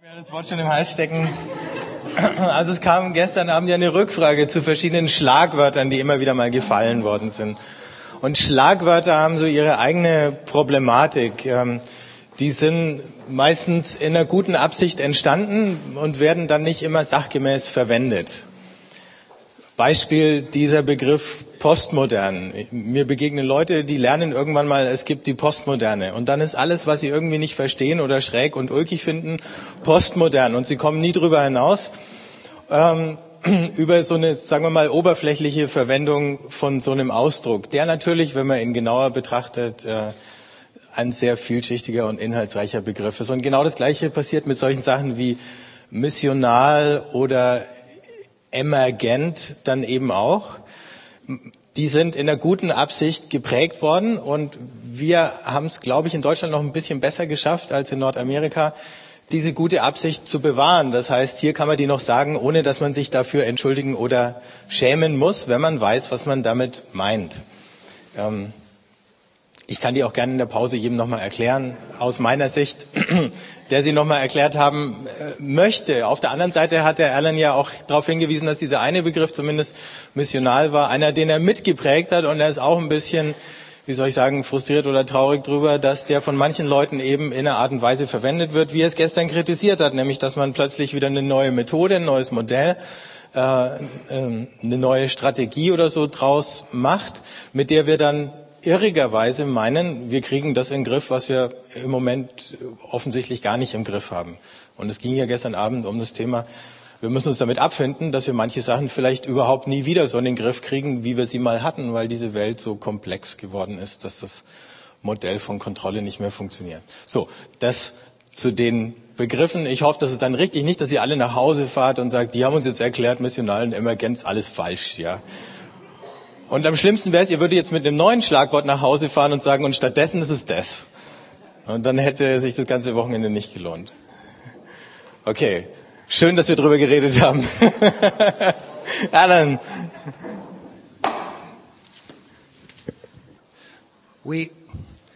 Bleibt mir das Wort schon im Hals stecken. Also es kam gestern Abend ja eine Rückfrage zu verschiedenen Schlagwörtern, die immer wieder mal gefallen worden sind. Und Schlagwörter haben so ihre eigene Problematik. Ähm, die sind meistens in einer guten Absicht entstanden und werden dann nicht immer sachgemäß verwendet. Beispiel dieser Begriff postmodern. Mir begegnen Leute, die lernen irgendwann mal, es gibt die Postmoderne. Und dann ist alles, was sie irgendwie nicht verstehen oder schräg und ulkig finden, postmodern. Und sie kommen nie drüber hinaus. Ähm, über so eine, sagen wir mal, oberflächliche Verwendung von so einem Ausdruck, der natürlich, wenn man ihn genauer betrachtet, äh, ein sehr vielschichtiger und inhaltsreicher Begriff ist. Und genau das Gleiche passiert mit solchen Sachen wie missional oder emergent dann eben auch. Die sind in der guten Absicht geprägt worden und wir haben es, glaube ich, in Deutschland noch ein bisschen besser geschafft als in Nordamerika, diese gute Absicht zu bewahren. Das heißt, hier kann man die noch sagen, ohne dass man sich dafür entschuldigen oder schämen muss, wenn man weiß, was man damit meint. Ähm, ich kann die auch gerne in der Pause jedem nochmal erklären, aus meiner Sicht, der sie nochmal erklärt haben äh, möchte. Auf der anderen Seite hat der Alan ja auch darauf hingewiesen, dass dieser eine Begriff zumindest missional war, einer, den er mitgeprägt hat. Und er ist auch ein bisschen, wie soll ich sagen, frustriert oder traurig darüber, dass der von manchen Leuten eben in einer Art und Weise verwendet wird, wie er es gestern kritisiert hat, nämlich dass man plötzlich wieder eine neue Methode, ein neues Modell äh, ähm, eine neue Strategie oder so draus macht, mit der wir dann irrigerweise meinen, wir kriegen das in den Griff, was wir im Moment offensichtlich gar nicht im Griff haben. Und es ging ja gestern Abend um das Thema, wir müssen uns damit abfinden, dass wir manche Sachen vielleicht überhaupt nie wieder so in den Griff kriegen, wie wir sie mal hatten, weil diese Welt so komplex geworden ist, dass das Modell von Kontrolle nicht mehr funktioniert. So, das zu den Begriffen. Ich hoffe, dass es dann richtig nicht, dass ihr alle nach Hause fahrt und sagt, die haben uns jetzt erklärt, missionalen Emergenz, alles falsch, ja. Und am schlimmsten wäre es, ihr würdet jetzt mit einem neuen Schlagwort nach Hause fahren und sagen, und stattdessen ist es das. Und dann hätte sich das ganze Wochenende nicht gelohnt. Okay, schön, dass wir drüber geredet haben. Alan. We,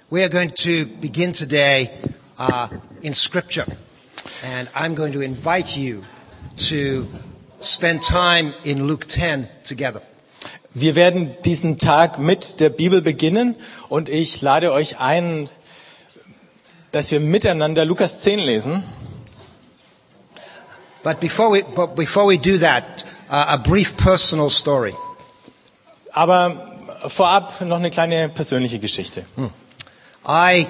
we are going to begin today uh, in Scripture. And I'm going to invite you to spend time in Luke 10 together. Wir werden diesen Tag mit der Bibel beginnen und ich lade euch ein, dass wir miteinander Lukas 10 lesen. But before we, but before we do that, uh, a brief personal story. Aber vorab noch eine kleine persönliche Geschichte. I,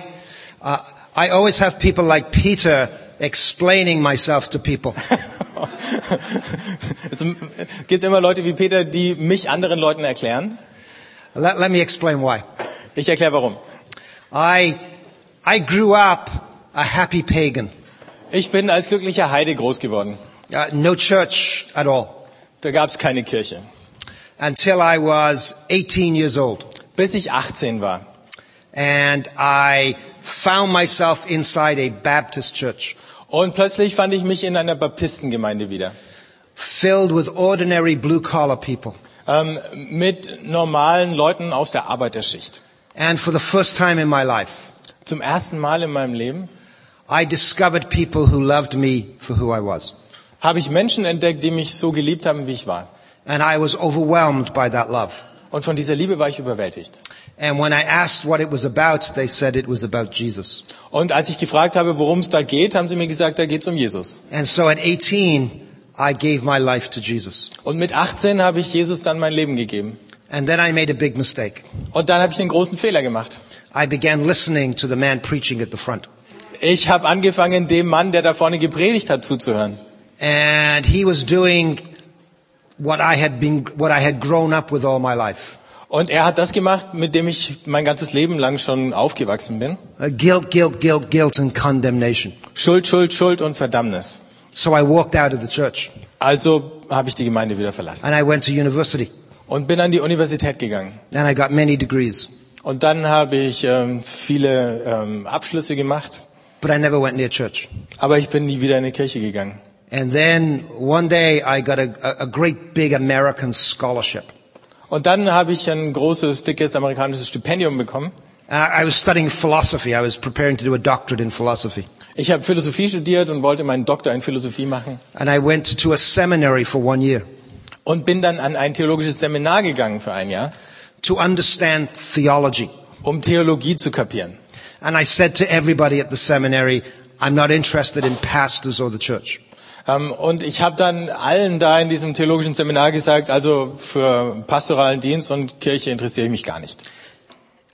uh, I always have people like Peter explaining myself to people. es gibt immer Leute wie Peter, die mich anderen Leuten erklären. Let, let me explain why. Ich erkläre warum. I, I grew up a happy pagan. Ich bin als glücklicher Heide groß geworden. Uh, no church at all. Da gab es keine Kirche. Until I was 18 years old. Bis ich 18 war. And I found myself inside a Baptist church. Und plötzlich fand ich mich in einer Baptistengemeinde wieder. Filled with ordinary blue collar people. Ähm, mit normalen Leuten aus der Arbeiterschicht. And for the first time in my life, Zum ersten Mal in meinem Leben I discovered people who loved me for who I was. habe ich Menschen entdeckt, die mich so geliebt haben, wie ich war. And I was overwhelmed by that love. Und von dieser Liebe war ich überwältigt. And when I asked what it was about, they said it was about Jesus. Und als ich gefragt habe, worum es da geht, haben sie mir gesagt, da geht es um Jesus. And so at 18, I gave my life to Jesus. Und mit 18 habe ich Jesus dann mein Leben gegeben. And then I made a big mistake. Und dann habe ich einen großen Fehler gemacht. I began listening to the man preaching at the front. Ich habe angefangen, dem Mann, der da vorne gepredigt hat, zuzuhören. And he was doing what I had been, what I had grown up with all my life. Und er hat das gemacht, mit dem ich mein ganzes Leben lang schon aufgewachsen bin. Uh, guilt, guilt, guilt, guilt and condemnation. Schuld, Schuld, Schuld und Verdammnis. So I walked out of the church Also habe ich die Gemeinde wieder verlassen and I went to university und bin an die Universität gegangen. and I got many degrees, Und dann habe ich ähm, viele ähm, Abschlüsse gemacht, but I never went near church. aber ich bin nie wieder in eine Kirche gegangen. And then one day I got a, a great big American scholarship. Und dann habe ich ein großes, dickes amerikanisches Stipendium bekommen. And I, I was studying philosophy. I was preparing to do a doctorate in philosophy. Ich habe Philosophie studiert und wollte meinen Doktor in Philosophie machen And I went to a seminary for one year und bin dann an ein theologisches Seminar gegangen für ein Jahr, to understand theology. um Theologie zu kapieren. And I said to everybody at the seminary, I'm not interested in pastors or the church. Ähm, und ich habe dann allen da in diesem theologischen Seminar gesagt, also für pastoralen Dienst und Kirche interessiere ich mich gar nicht.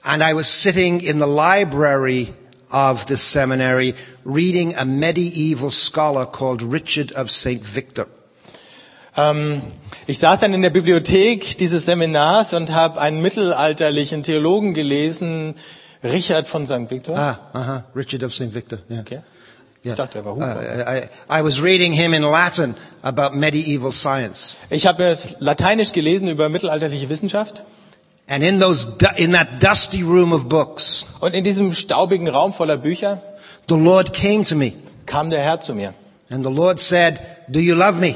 And I was sitting in the library of this seminary reading a medieval scholar called Richard of St. Victor. Ähm, ich saß dann in der Bibliothek dieses Seminars und habe einen mittelalterlichen Theologen gelesen, Richard von St. Victor. Ah, uh-huh, Richard of St. Victor. Yeah. Okay. Ich dachte, er war Uh, Hugo. I, I was reading him in Latin about medieval science. Ich habe Lateinisch gelesen über mittelalterliche Wissenschaft. And in those, in that dusty room of books, Und in diesem staubigen Raum voller Bücher the Lord came to me kam der Herr zu mir. and the Lord said, do you love me?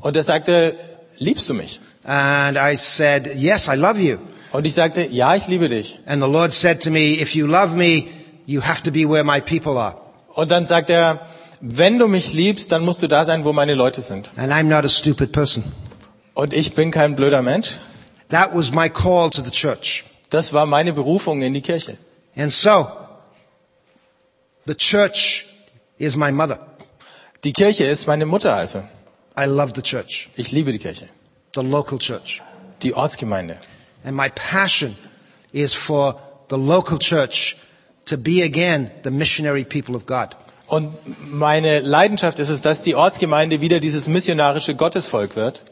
Und er sagte, liebst du mich? And I said, yes, I love you. Und ich sagte, ja, ich liebe dich. And the Lord said to me, if you love me, you have to be where my people are. Und dann sagt er, wenn du mich liebst, dann musst du da sein, wo meine Leute sind. And I'm not a stupid person. Und ich bin kein blöder Mensch. That was my call to the church. Das war meine Berufung in die Kirche. And so, the church is my mother. Die Kirche ist meine Mutter also. I love the church, Ich liebe die Kirche. the local church. Die Ortsgemeinde. And my passion is for the local church to be again the missionary people of God. Und meine Leidenschaft ist es, dass die Ortsgemeinde wieder dieses missionarische Gottesvolk wird.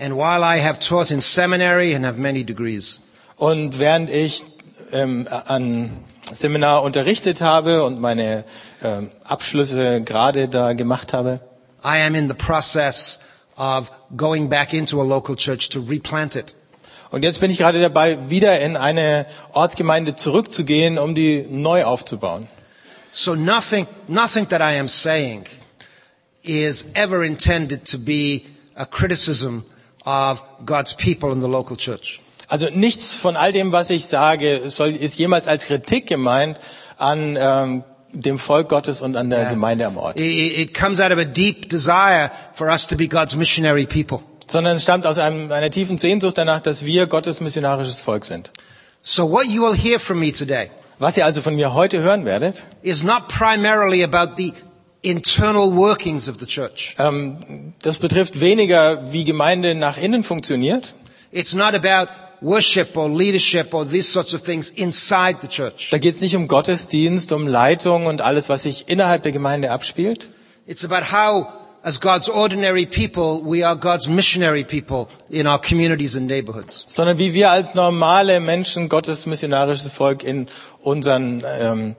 And while I have taught in seminary and have many degrees, Und während ich ähm, an Seminar unterrichtet habe und meine ähm, Abschlüsse gerade da gemacht habe, I am in the process of going back into a local church to replant it. Und jetzt bin ich gerade dabei, wieder in eine Ortsgemeinde zurückzugehen, um die neu aufzubauen. So nothing, nothing that I am saying is ever intended to be a criticism of God's people in the local church. Also nichts von all dem, was ich sage, soll, ist jemals als Kritik gemeint an ähm, dem Volk Gottes und an der Gemeinde am Ort, It, it comes out of a deep desire for us to be God's missionary people. Sondern es stammt aus einem, einer tiefen Sehnsucht danach, dass wir Gottes missionarisches Volk sind. So what you will hear from me today Was ihr also von mir heute hören werdet, is not primarily about the internal workings of the church. ähm, das betrifft weniger, wie Gemeinde nach innen funktioniert. It's not about worship or leadership or these sorts of things inside the church. Da geht es nicht um Gottesdienst, um Leitung und alles, was sich innerhalb der Gemeinde abspielt, It's about how, as God's ordinary people, we are God's missionary people in our communities and neighborhoods. sondern wie wir als normale Menschen Gottes missionarisches Volk in unseren ähm,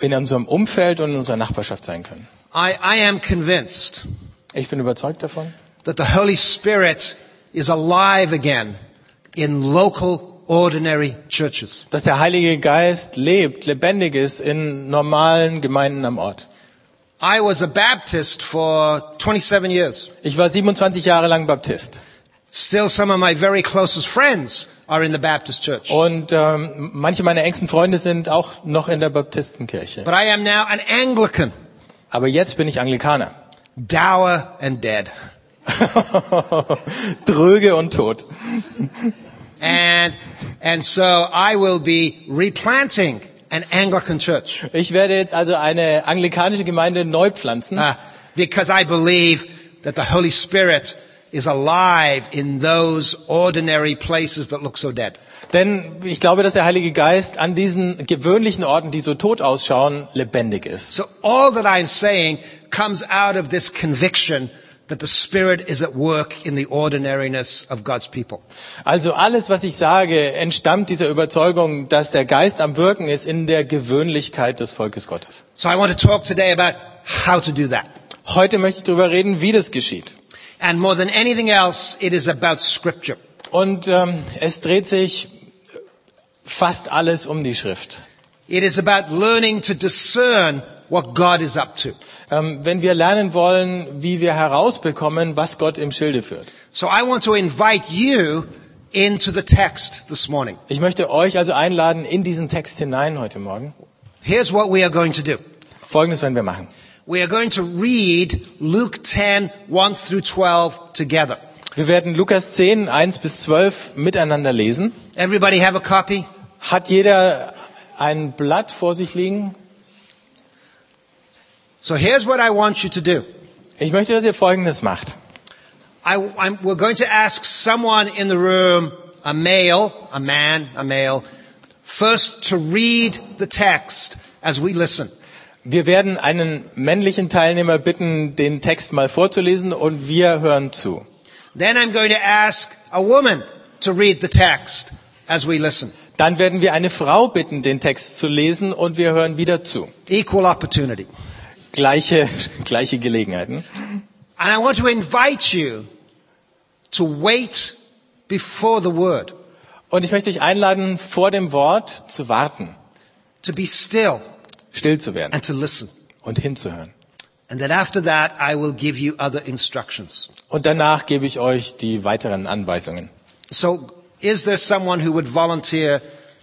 in unserem Umfeld und in unserer Nachbarschaft sein können. I, I am convinced Ich bin überzeugt davon, that the Holy Spirit is alive again in local, ordinary churches. dass der Heilige Geist lebt, lebendig ist in normalen Gemeinden am Ort. I was a Baptist for 27 years. Ich war 27 Jahre lang Baptist Still, some of my very closest friends are in the Baptist church. und ähm, manche meiner engsten Freunde sind auch noch in der Baptistenkirche. But I am now an Anglican, Aber jetzt bin ich Anglikaner. dour and dead. Dröge und tot. And, and so I will be replanting an Anglican church. Ich werde jetzt also eine anglikanische Gemeinde neu pflanzen, Uh, because I believe that the Holy Spirit is alive in those ordinary places that look so dead. denn ich glaube, dass der Heilige Geist an diesen gewöhnlichen Orten, die so tot ausschauen, lebendig ist. So all that I'm saying comes out of this conviction that the Spirit is at work in the ordinariness of God's people. Also alles, was ich sage, entstammt dieser Überzeugung, dass der Geist am Wirken ist in der Gewöhnlichkeit des Volkes Gottes. So I want to talk today about how to do that. Heute möchte ich darüber reden, wie das geschieht. And more than anything else, it is about Scripture. Und ähm, es dreht sich fast alles um die Schrift. It is about learning to discern what God is up to. Ähm, wenn wir lernen wollen, wie wir herausbekommen, was Gott im Schilde führt. So I want to invite you into the text this morning. Ich möchte euch also einladen in diesen Text hinein heute Morgen. Here's what we are going to do. Folgendes werden wir machen. We are going to read Luke 10, 1 through 12 together. Wir werden Lukas 10, 1 bis 12 miteinander lesen. Everybody have a copy? Hat jeder ein Blatt vor sich liegen? So here's what I want you to do. Ich möchte, dass ihr Folgendes macht. I, I'm, we're going to ask someone in the room, a male, a man, a male, first to read the text as we listen. Wir werden einen männlichen Teilnehmer bitten, den Text mal vorzulesen und wir hören zu. Then I'm going to ask a woman to read the text as we listen. Dann werden wir eine Frau bitten, den Text zu lesen und wir hören wieder zu. Equal opportunity. Gleiche, gleiche Gelegenheiten. And I want to invite you to wait before the word, Und ich möchte dich einladen, vor dem Wort zu warten, to be still still zu werden and to listen. und hinzuhören. And then after that, I will give you other instructions. Und danach gebe ich euch die weiteren Anweisungen. So is there someone who would volunteer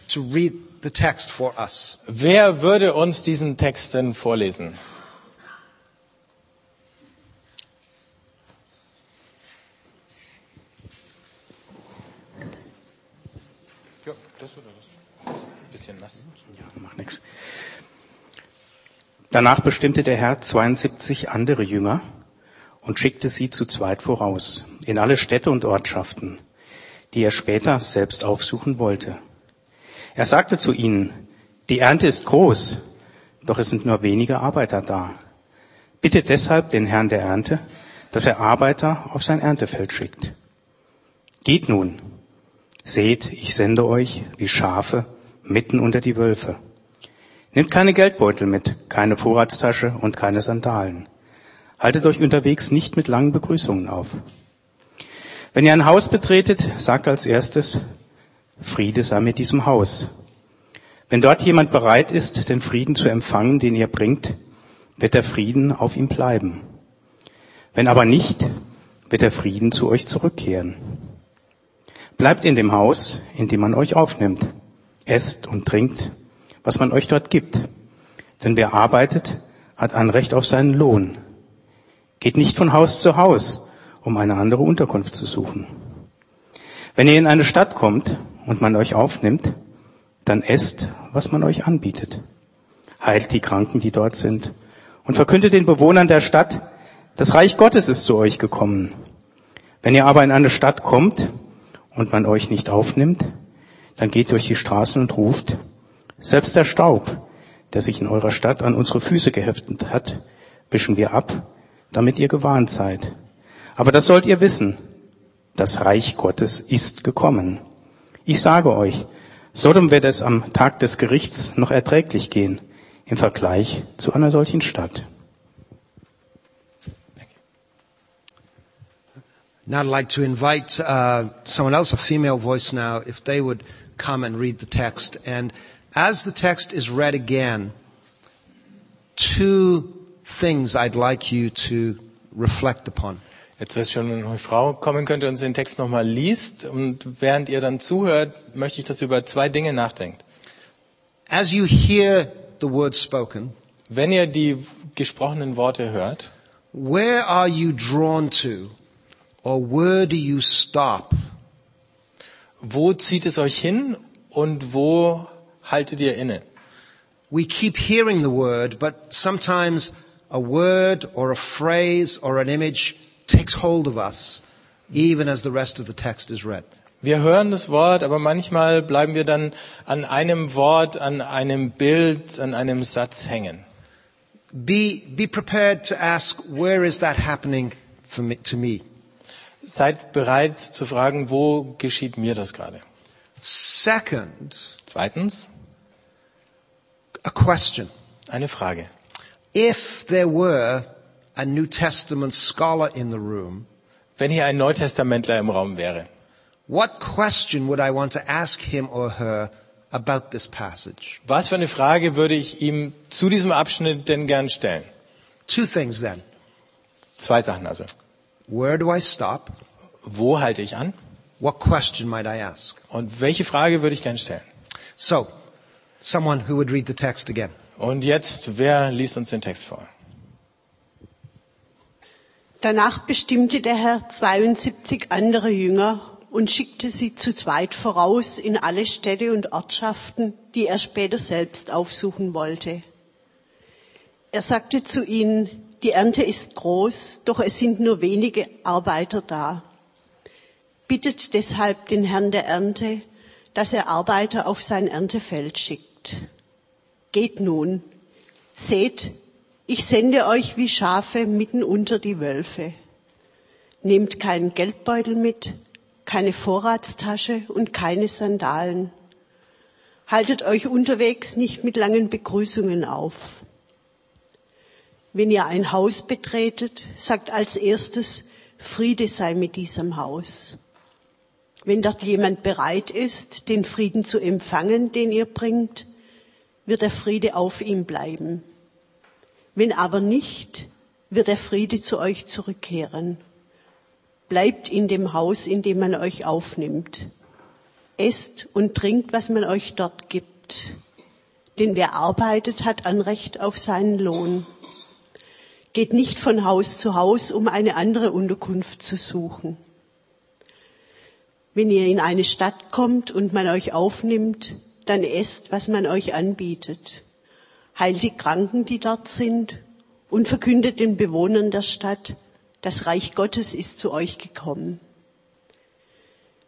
to read the text for us? Wer würde uns diesen Text denn vorlesen? Ja, das oder das? Bisschen nass. Ja, macht nichts. Danach bestimmte der Herr 72 andere Jünger und schickte sie zu zweit voraus in alle Städte und Ortschaften, die er später selbst aufsuchen wollte. Er sagte zu ihnen, die Ernte ist groß, doch es sind nur wenige Arbeiter da. Bittet deshalb den Herrn der Ernte, dass er Arbeiter auf sein Erntefeld schickt. Geht nun, seht, ich sende euch wie Schafe mitten unter die Wölfe. Nehmt keine Geldbeutel mit, keine Vorratstasche und keine Sandalen. Haltet euch unterwegs nicht mit langen Begrüßungen auf. Wenn ihr ein Haus betretet, sagt als erstes, Friede sei mit diesem Haus. Wenn dort jemand bereit ist, den Frieden zu empfangen, den ihr bringt, wird der Frieden auf ihm bleiben. Wenn aber nicht, wird der Frieden zu euch zurückkehren. Bleibt in dem Haus, in dem man euch aufnimmt. Esst und trinkt, was man euch dort gibt. Denn wer arbeitet, hat ein Recht auf seinen Lohn. Geht nicht von Haus zu Haus, um eine andere Unterkunft zu suchen. Wenn ihr in eine Stadt kommt und man euch aufnimmt, dann esst, was man euch anbietet. Heilt die Kranken, die dort sind, und verkündet den Bewohnern der Stadt, das Reich Gottes ist zu euch gekommen. Wenn ihr aber in eine Stadt kommt und man euch nicht aufnimmt, dann geht durch die Straßen und ruft, selbst der Staub, der sich in eurer Stadt an unsere Füße geheftet hat, wischen wir ab, damit ihr gewarnt seid. Aber das sollt ihr wissen, das Reich Gottes ist gekommen. Ich sage euch, Sodom wird es am Tag des Gerichts noch erträglich gehen im Vergleich zu einer solchen Stadt. Now I'd like to invite uh, someone else, a female voice now, if they would come and read the text. And as the text is read again, two things I'd like you to reflect upon. Jetzt wäre es schon, wenn eine Frau kommen könnte und uns den Text nochmal liest. Und während ihr dann zuhört, möchte ich, dass ihr über zwei Dinge nachdenkt. As you hear the word spoken, Wenn ihr die gesprochenen Worte hört, where are you drawn to? Or where do you stop? wo zieht es euch hin und wo haltet ihr inne? We keep hearing the word, but sometimes a word or a phrase or an image takes hold of us, even as the rest of the text is read. Wir hören das Wort, aber manchmal bleiben wir dann an einem Wort, an einem Bild, an einem Satz hängen. Be, be prepared to ask, where is that happening for me, to me? Seid bereit zu fragen, wo geschieht mir das gerade? Second, Zweitens, a question. eine Frage. If there were a New Testament scholar in the room, Wenn hier ein Neutestamentler im Raum wäre, what question would I want to ask him or her about this passage? was für eine Frage würde ich ihm zu diesem Abschnitt denn gern stellen? Two things then. Zwei Sachen also. Where do I stop? Wo halte ich an? What question might I ask? Und welche Frage würde ich gern stellen? So, someone who would read the text again. Und jetzt, wer liest uns den Text vor? Danach bestimmte der Herr 72 andere Jünger und schickte sie zu zweit voraus in alle Städte und Ortschaften, die er später selbst aufsuchen wollte. Er sagte zu ihnen, die Ernte ist groß, doch es sind nur wenige Arbeiter da. Bittet deshalb den Herrn der Ernte, dass er Arbeiter auf sein Erntefeld schickt. Geht nun, seht, ich sende euch wie Schafe mitten unter die Wölfe. Nehmt keinen Geldbeutel mit, keine Vorratstasche und keine Sandalen. Haltet euch unterwegs nicht mit langen Begrüßungen auf. Wenn ihr ein Haus betretet, sagt als erstes, Friede sei mit diesem Haus. Wenn dort jemand bereit ist, den Frieden zu empfangen, den ihr bringt, wird der Friede auf ihm bleiben. Wenn aber nicht, wird der Friede zu euch zurückkehren. Bleibt in dem Haus, in dem man euch aufnimmt. Esst und trinkt, was man euch dort gibt. Denn wer arbeitet, hat Anrecht auf seinen Lohn. Geht nicht von Haus zu Haus, um eine andere Unterkunft zu suchen. Wenn ihr in eine Stadt kommt und man euch aufnimmt, dann esst, was man euch anbietet heilt die Kranken, die dort sind, und verkündet den Bewohnern der Stadt, das Reich Gottes ist zu euch gekommen.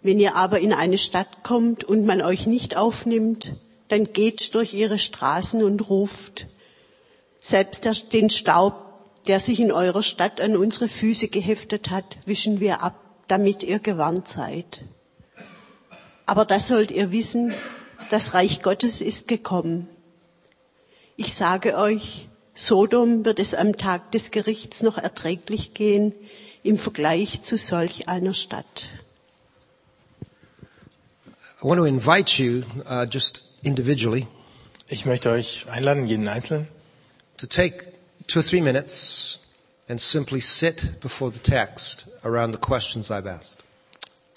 Wenn ihr aber in eine Stadt kommt und man euch nicht aufnimmt, dann geht durch ihre Straßen und ruft, selbst den Staub, der sich in eurer Stadt an unsere Füße geheftet hat, wischen wir ab, damit ihr gewarnt seid. Aber das sollt ihr wissen, das Reich Gottes ist gekommen. Ich sage euch, Sodom wird es am Tag des Gerichts noch erträglich gehen im Vergleich zu solch einer Stadt. I want to invite you, uh, just individually, Ich möchte euch einladen, jeden Einzelnen, to take two or three minutes and simply sit before the text around the questions I've asked.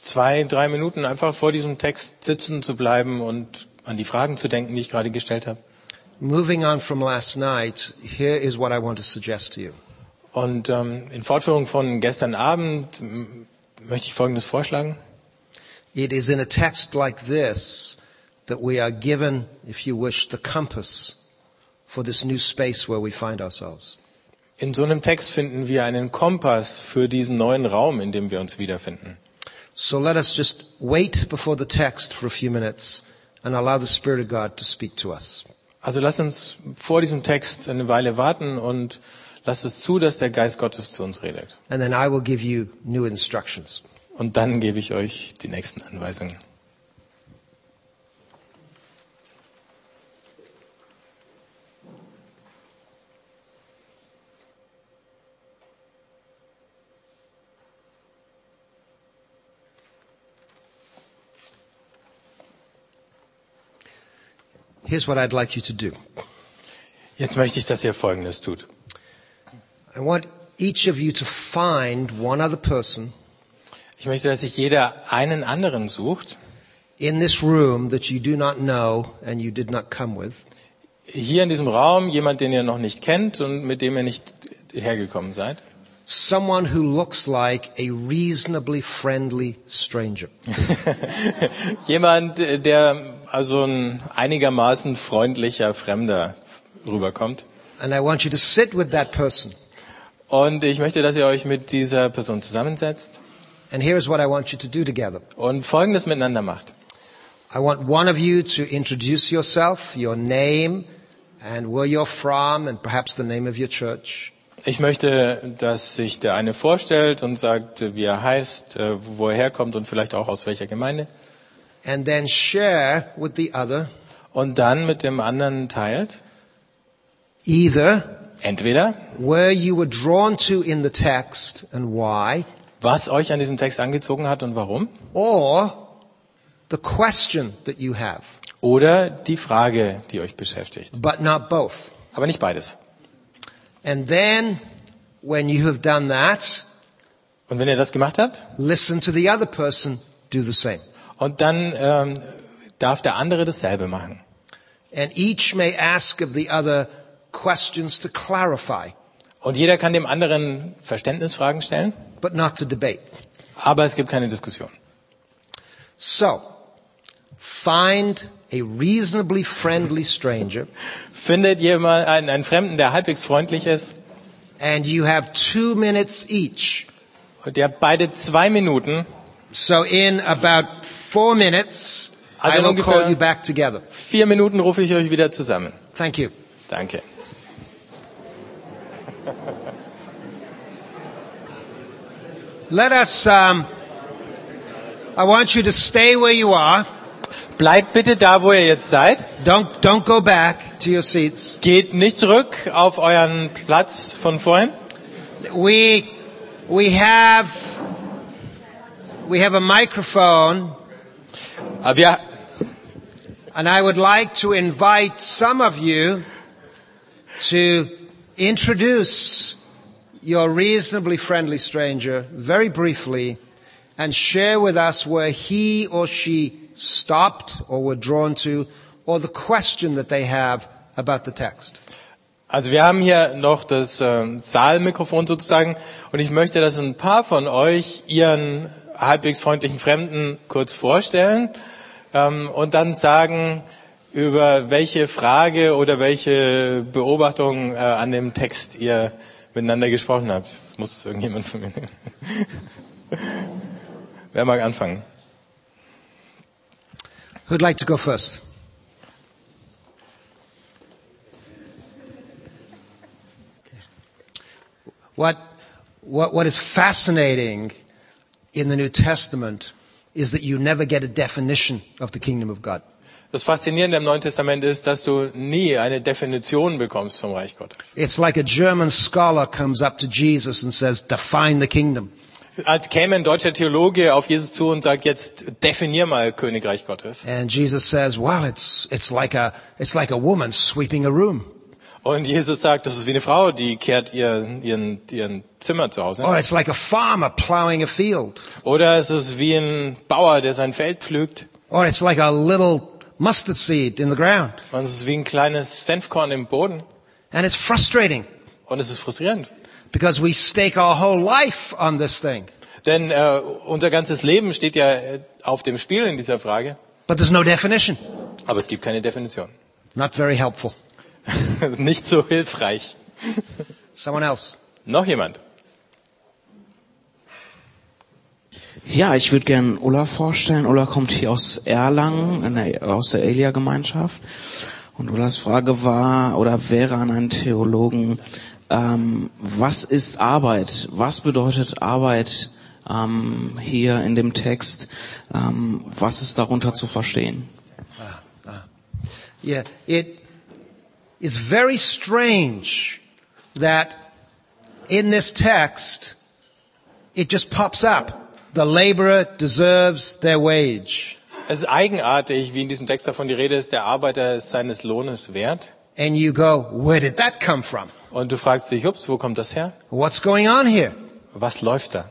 Zwei, drei Minuten einfach vor diesem Text sitzen zu bleiben und an die Fragen zu denken, die ich gerade gestellt habe. Moving on from last night, here is what I want to suggest to you. Und ähm, in Fortführung von gestern Abend möchte ich Folgendes vorschlagen. It is in a text like this that we are given, if you wish, the compass for this new space where we find ourselves. In so einem Text finden wir einen Kompass für diesen neuen Raum, in dem wir uns wiederfinden. So let us just wait before the text for a few minutes and allow the Spirit of God to speak to us. Also lasst uns vor diesem Text eine Weile warten und lasst es zu, dass der Geist Gottes zu uns redet. And then I will give you new instructions. Und dann gebe ich euch die nächsten Anweisungen. Here's what I'd like you to do. Jetzt möchte ich, dass ihr Folgendes tut. I want each of you to find one other person Ich möchte, dass sich jeder einen anderen sucht, in this room that you do not know and you did not come with. hier in diesem Raum, jemand, den ihr noch nicht kennt und mit dem ihr nicht hergekommen seid. Someone who looks like a reasonably friendly stranger. Jemand, der also ein einigermaßen freundlicher Fremder rüberkommt. And I want you to sit with that person. Und ich möchte, dass ihr euch mit dieser Person zusammensetzt And here is what I want you to do together. und Folgendes miteinander macht. I want one of you to introduce yourself, your name, and where you're from, and perhaps the name of your church. Ich möchte, dass sich der eine vorstellt und sagt, wie er heißt, äh, wo er herkommt und vielleicht auch aus welcher Gemeinde. And then share with the other Und dann mit dem anderen teilt, either entweder, where you were drawn to in the text and why, was euch an diesem Text angezogen hat und warum, or the question that you have, oder die Frage, die euch beschäftigt. but not both. Aber nicht beides. And then, when you have done that, Und wenn ihr das gemacht habt, listen to the other person do the same. Und dann ähm, darf der andere dasselbe machen. and each may ask of the other questions to clarify, Und jeder kann dem anderen Verständnisfragen stellen, but not to debate. aber es gibt keine Diskussion. So, find a reasonably friendly stranger, Findet jemand einen, einen Fremden, der halbwegs freundlich ist, and you have two minutes each. und ihr habt beide zwei Minuten, So in about four minutes, Also I will call you back together. vier Minuten rufe ich euch wieder zusammen. Thank you. Danke. Let us, um, I want you to stay where you are. Bleibt bitte da, wo ihr jetzt seid. Don't, don't go back to your seats. Geht nicht zurück auf euren Platz von vorhin. We, we have, we have a microphone. Wir, and I would like to invite some of you to introduce your reasonably friendly stranger very briefly and share with us where he or she stopped or were drawn to or the question that they have about the text. also wir haben hier noch das ähm, Saalmikrofon sozusagen. Und ich möchte, dass ein paar von euch ihren halbwegs freundlichen Fremden kurz vorstellen ähm, und dann sagen, über welche Frage oder welche Beobachtung äh, an dem Text ihr miteinander gesprochen habt. Das muss es irgendjemand von mir nehmen. Wer mag anfangen? Who'd like to go first? What, what, what is fascinating in the New Testament is that you never get a definition of the kingdom of God. Das Faszinierende im Neuen Testament ist, dass du nie eine Definition bekommst vom Reich Gottes. It's like a German scholar comes up to Jesus and says, define the kingdom. Als käme ein deutscher Theologe auf Jesus zu und sagt, jetzt definier mal Königreich Gottes. And Jesus says, well, it's, it's like a, it's like a woman sweeping a room. Und Jesus sagt, das ist wie eine Frau, die kehrt ihren, ihren, ihren Zimmer zu Hause. Or it's like a farmer plowing a field. Oder es ist wie ein Bauer, der sein Feld pflügt. Or it's like a little mustard seed in the ground. Und es ist wie ein kleines Senfkorn im Boden. And it's frustrating Und es ist frustrierend. because we stake our whole life on this thing. Denn äh, unser ganzes Leben steht ja äh, auf dem Spiel in dieser Frage. But there's no definition. Aber es gibt keine Definition. Not very helpful. Nicht so hilfreich. Someone else. Noch jemand? Ja, ich würde gern Ulla vorstellen. Ulla kommt hier aus Erlangen, der, aus der Elia-Gemeinschaft. Und Ullas Frage war oder wäre an einen Theologen, ähm, was ist Arbeit? Was bedeutet Arbeit ähm, hier in dem Text? Ähm, was ist darunter zu verstehen? Yeah, it is very strange that in this text it just pops up. The laborer deserves their wage. Es ist eigenartig, wie in diesem Text davon die Rede ist, der Arbeiter ist seines Lohnes wert. And you go, where did that come from? Und du fragst dich, ups, wo kommt das her? What's going on here? Was läuft da?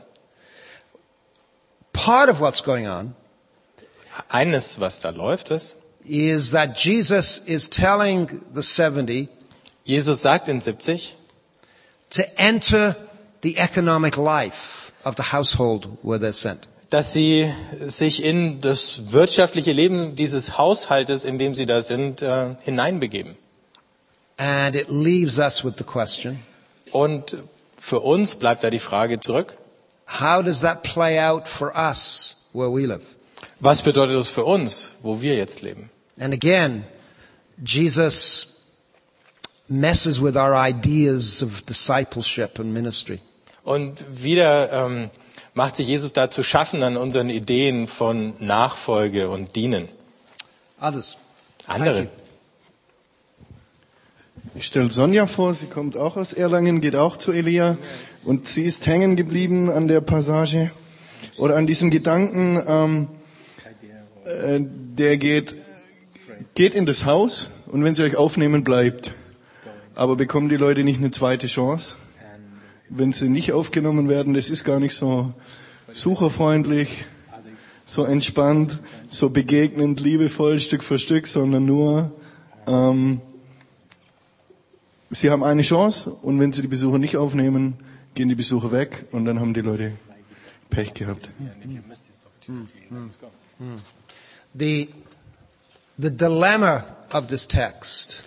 Part of what's going on Eines, was da läuft, ist, is that Jesus is telling the 70 Jesus sagt in 70, to enter the economic life of the household where they're sent. dass sie sich in das wirtschaftliche Leben dieses Haushaltes, in dem sie da sind, äh, hineinbegeben. And it leaves us with the question, Und für uns bleibt da die Frage zurück, how does that play out for us where we live? was bedeutet das für uns, wo wir jetzt leben? And again, Jesus messes with our ideas of discipleship and ministry. Und wieder ähm, macht sich Jesus da zu schaffen an unseren Ideen von Nachfolge und Dienen. Others. Andere. Ich stelle Sonja vor, sie kommt auch aus Erlangen, geht auch zu Elia und sie ist hängen geblieben an der Passage oder an diesem Gedanken, ähm, äh, der geht, geht in das Haus und wenn sie euch aufnehmen, bleibt. Aber bekommen die Leute nicht eine zweite Chance? Wenn sie nicht aufgenommen werden, das ist gar nicht so sucherfreundlich, so entspannt, so begegnend, liebevoll Stück für Stück, sondern nur Ähm, sie haben eine Chance und wenn sie die Besucher nicht aufnehmen, gehen die Besucher weg und dann haben die Leute Pech gehabt. The, the dilemma of this text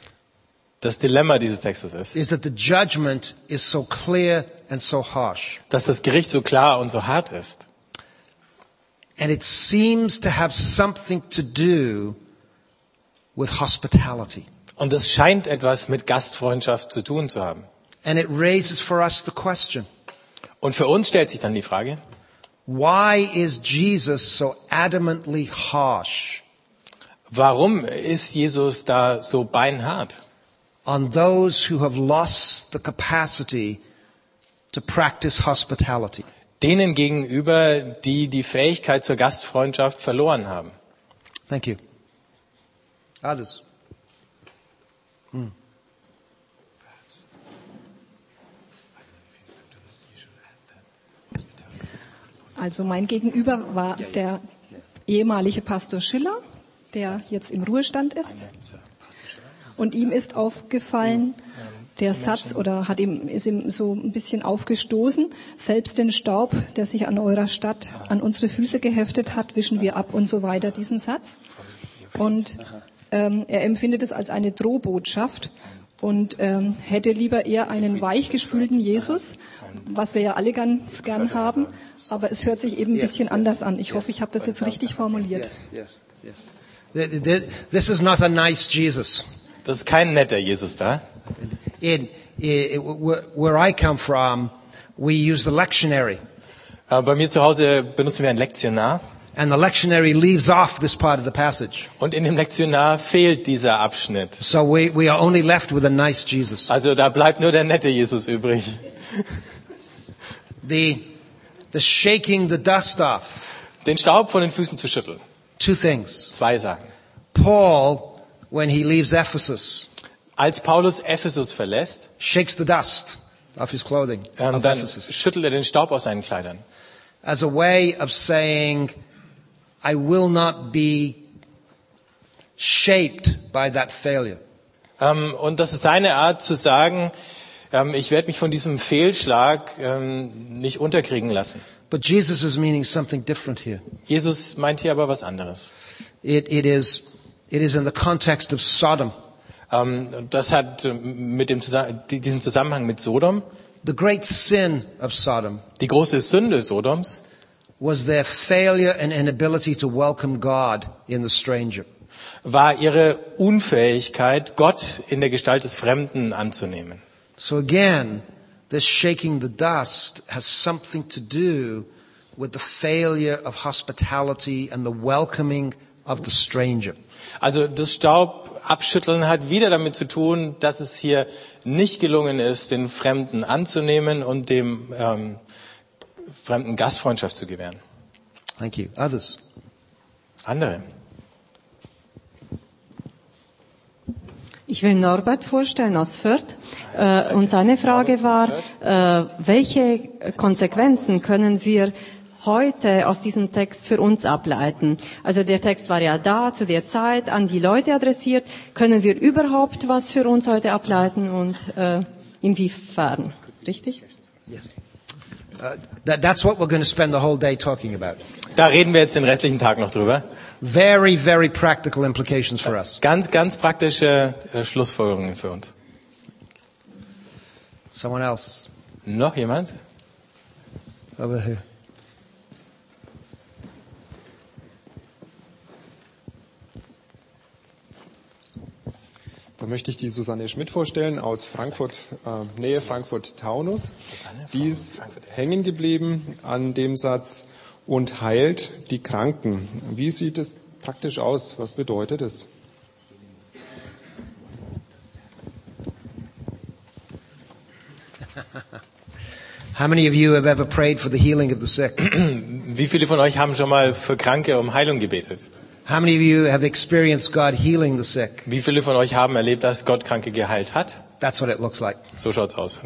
Das Dilemma dieses Textes ist, is that the judgment is so clear and so harsh. dass das Gericht so klar und so hart ist. And it seems to have something to do with hospitality. Und es scheint etwas mit Gastfreundschaft zu tun zu haben. And it raises for us the question, Und für uns stellt sich dann die Frage, why is Jesus so adamantly harsh warum ist Jesus da so beinhart? on those who have lost the capacity to practice hospitality? Denen gegenüber, die die Fähigkeit zur Gastfreundschaft verloren haben. Thank you. Others? Also mein Gegenüber war der ehemalige Pastor Schiller, der jetzt im Ruhestand ist. Und ihm ist aufgefallen, der Satz oder hat ihm, ist ihm so ein bisschen aufgestoßen, selbst den Staub, der sich an eurer Stadt, an unsere Füße geheftet hat, wischen wir ab und so weiter, diesen Satz. Und ähm, er empfindet es als eine Drohbotschaft und ähm, hätte lieber eher einen weichgespülten Jesus, was wir ja alle ganz gern haben, aber es hört sich eben ein bisschen anders an. Ich hoffe, ich habe das jetzt richtig formuliert. Yes, yes. Th- This is not a nice Jesus. Das ist kein netter Jesus da. In, in, where I come from, we use the lectionary. Aber bei mir zu Hause benutzen wir ein Lektionar. And the lectionary leaves off this part of the passage. Und in dem Lektionar fehlt dieser Abschnitt. So we, we are only left with a nice Jesus. Also da bleibt nur der nette Jesus übrig. The, the shaking the dust off. Den Staub von den Füßen zu schütteln. Two things. Zwei Sachen. Paul, when he leaves Ephesus, Als Paulus Ephesus verlässt, shakes the dust off his clothing, ähm, dann Ephesus, schüttelt er den Staub aus seinen Kleidern. as a way of saying, I will not be shaped by that failure. Ähm, und das ist seine Art zu sagen, ähm, ich werde mich von diesem Fehlschlag ähm, nicht unterkriegen lassen. But Jesus is meaning something different here. Jesus meint hier aber was anderes. It, it is, it is in the context of Sodom. Ähm, das hat ähm, mit dem Zusa die- diesen Zusammenhang mit Sodom. The great sin of Sodom Die große Sünde Sodoms was their failure and inability to welcome God in the stranger. war ihre Unfähigkeit, Gott in der Gestalt des Fremden anzunehmen. So again, this shaking the dust has something to do with the failure of hospitality and the welcoming of the stranger. Also das Staubabschütteln hat wieder damit zu tun, dass es hier nicht gelungen ist, den Fremden anzunehmen und dem ähm, Fremden Gastfreundschaft zu gewähren. Thank you. Others? Andere. Ich will Norbert vorstellen aus Fürth. Äh, und seine Frage war, äh, welche Konsequenzen können wir heute aus diesem Text für uns ableiten? Also der Text war ja da zu der Zeit an die Leute adressiert. Können wir überhaupt was für uns heute ableiten und äh, inwiefern? Richtig? Uh, that, that's what we're going to spend the whole day talking about. Da reden wir jetzt den restlichen Tag noch drüber. Very, very practical implications for us. Ganz, ganz praktische äh, Schlussfolgerungen für uns. Someone else? Noch jemand? Over here. Da möchte ich die Susanne Schmidt vorstellen aus Frankfurt, äh, Nähe Frankfurt-Taunus. Die ist hängen geblieben an dem Satz und heilt die Kranken. Wie sieht es praktisch aus? Was bedeutet es? How many of you have ever prayed for the healing of the sick? Wie viele von euch haben schon mal für Kranke um Heilung gebetet? How many of you have experienced God healing the sick? Wie viele von euch haben erlebt, dass Gott Kranke geheilt hat? That's what it looks like. So schaut's aus.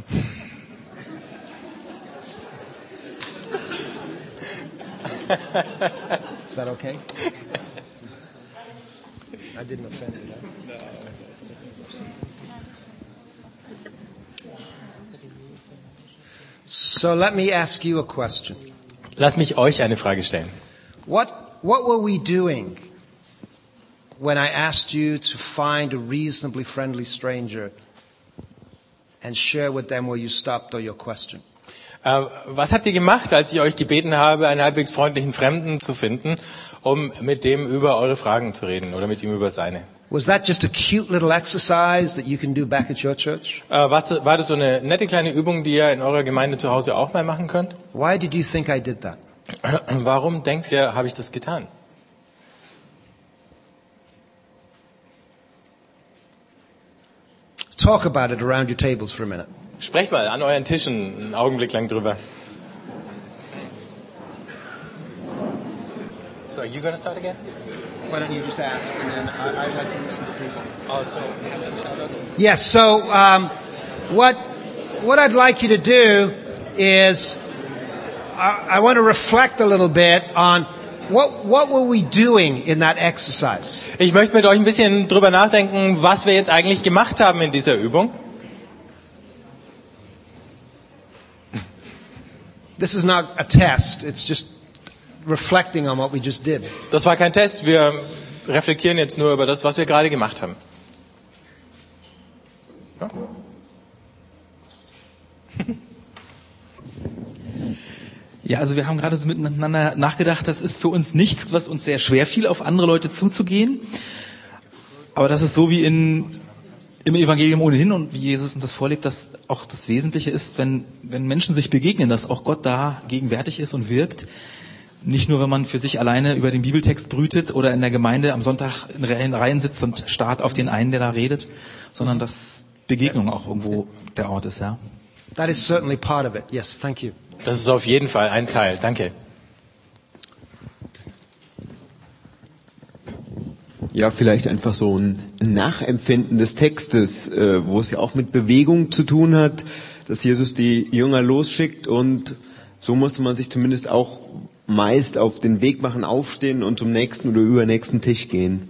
Is that okay? I didn't offend you. No? So let me ask you a question. Lass mich euch eine Frage stellen. What, what were we doing when I asked you to find a reasonably friendly stranger and share with them where you stopped or your question? Äh, was habt ihr gemacht, als ich euch gebeten habe, einen halbwegs freundlichen Fremden zu finden, um mit dem über eure Fragen zu reden oder mit ihm über seine? Was that just a cute little exercise that you can do back at your church? Äh, was, war das so eine nette kleine Übung, die ihr in eurer Gemeinde zu Hause auch mal machen könnt? Why did you think I did that? Warum denkt ihr, habe ich das getan? Talk about it around your tables for a minute. Sprecht mal an euren Tischen einen Augenblick lang drüber. So, are you going to start again? Why don't you just ask, and then I, I'd like to listen to people. Oh, so, Yes. So um, what what I'd like you to do is I, I want to reflect a little bit on what what were we doing in that exercise. Ich möchte mit euch ein bisschen drüber nachdenken, was wir jetzt eigentlich gemacht haben in dieser Übung. This is not a test. It's just reflecting on what we just did. Das war kein Test, wir reflektieren jetzt nur über das, was wir gerade gemacht haben. Ja, also wir haben gerade so miteinander nachgedacht, das ist für uns nichts, was uns sehr schwer fiel, auf andere Leute zuzugehen. Aber das ist so wie in, im Evangelium ohnehin und wie Jesus uns das vorlebt, dass auch das Wesentliche ist, wenn, wenn Menschen sich begegnen, dass auch Gott da gegenwärtig ist und wirkt. Nicht nur, wenn man für sich alleine über den Bibeltext brütet oder in der Gemeinde am Sonntag in Reihen sitzt und starrt auf den einen, der da redet, sondern dass Begegnung auch irgendwo der Ort ist, ja. That is certainly part of it. Yes, thank you. Das ist auf jeden Fall ein Teil. Danke. Ja, vielleicht einfach so ein Nachempfinden des Textes, äh, wo es ja auch mit Bewegung zu tun hat, dass Jesus die Jünger losschickt und so musste man sich zumindest auch meist auf den Weg machen, aufstehen und zum nächsten oder übernächsten Tisch gehen.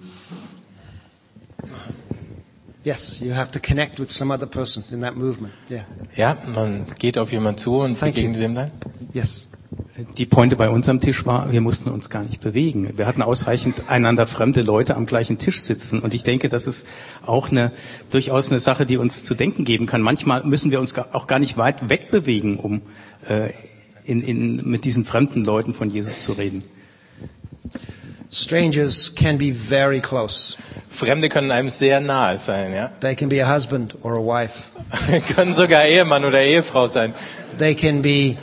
Yes, you have to connect with some other person in that movement. Yeah. Ja, man geht auf jemanden zu und Thank begegnet you. dem dann. Yes. Die Pointe bei uns am Tisch war, wir mussten uns gar nicht bewegen. Wir hatten ausreichend einander fremde Leute am gleichen Tisch sitzen. Und ich denke, das ist auch eine, durchaus eine Sache, die uns zu denken geben kann. Manchmal müssen wir uns gar- auch gar nicht weit wegbewegen, um äh, in, in, mit diesen fremden Leuten von Jesus zu reden. Strangers can be very close. Fremde können einem sehr nahe sein, ja. They can be a husband or a wife. können sogar Ehemann oder Ehefrau sein. They can be,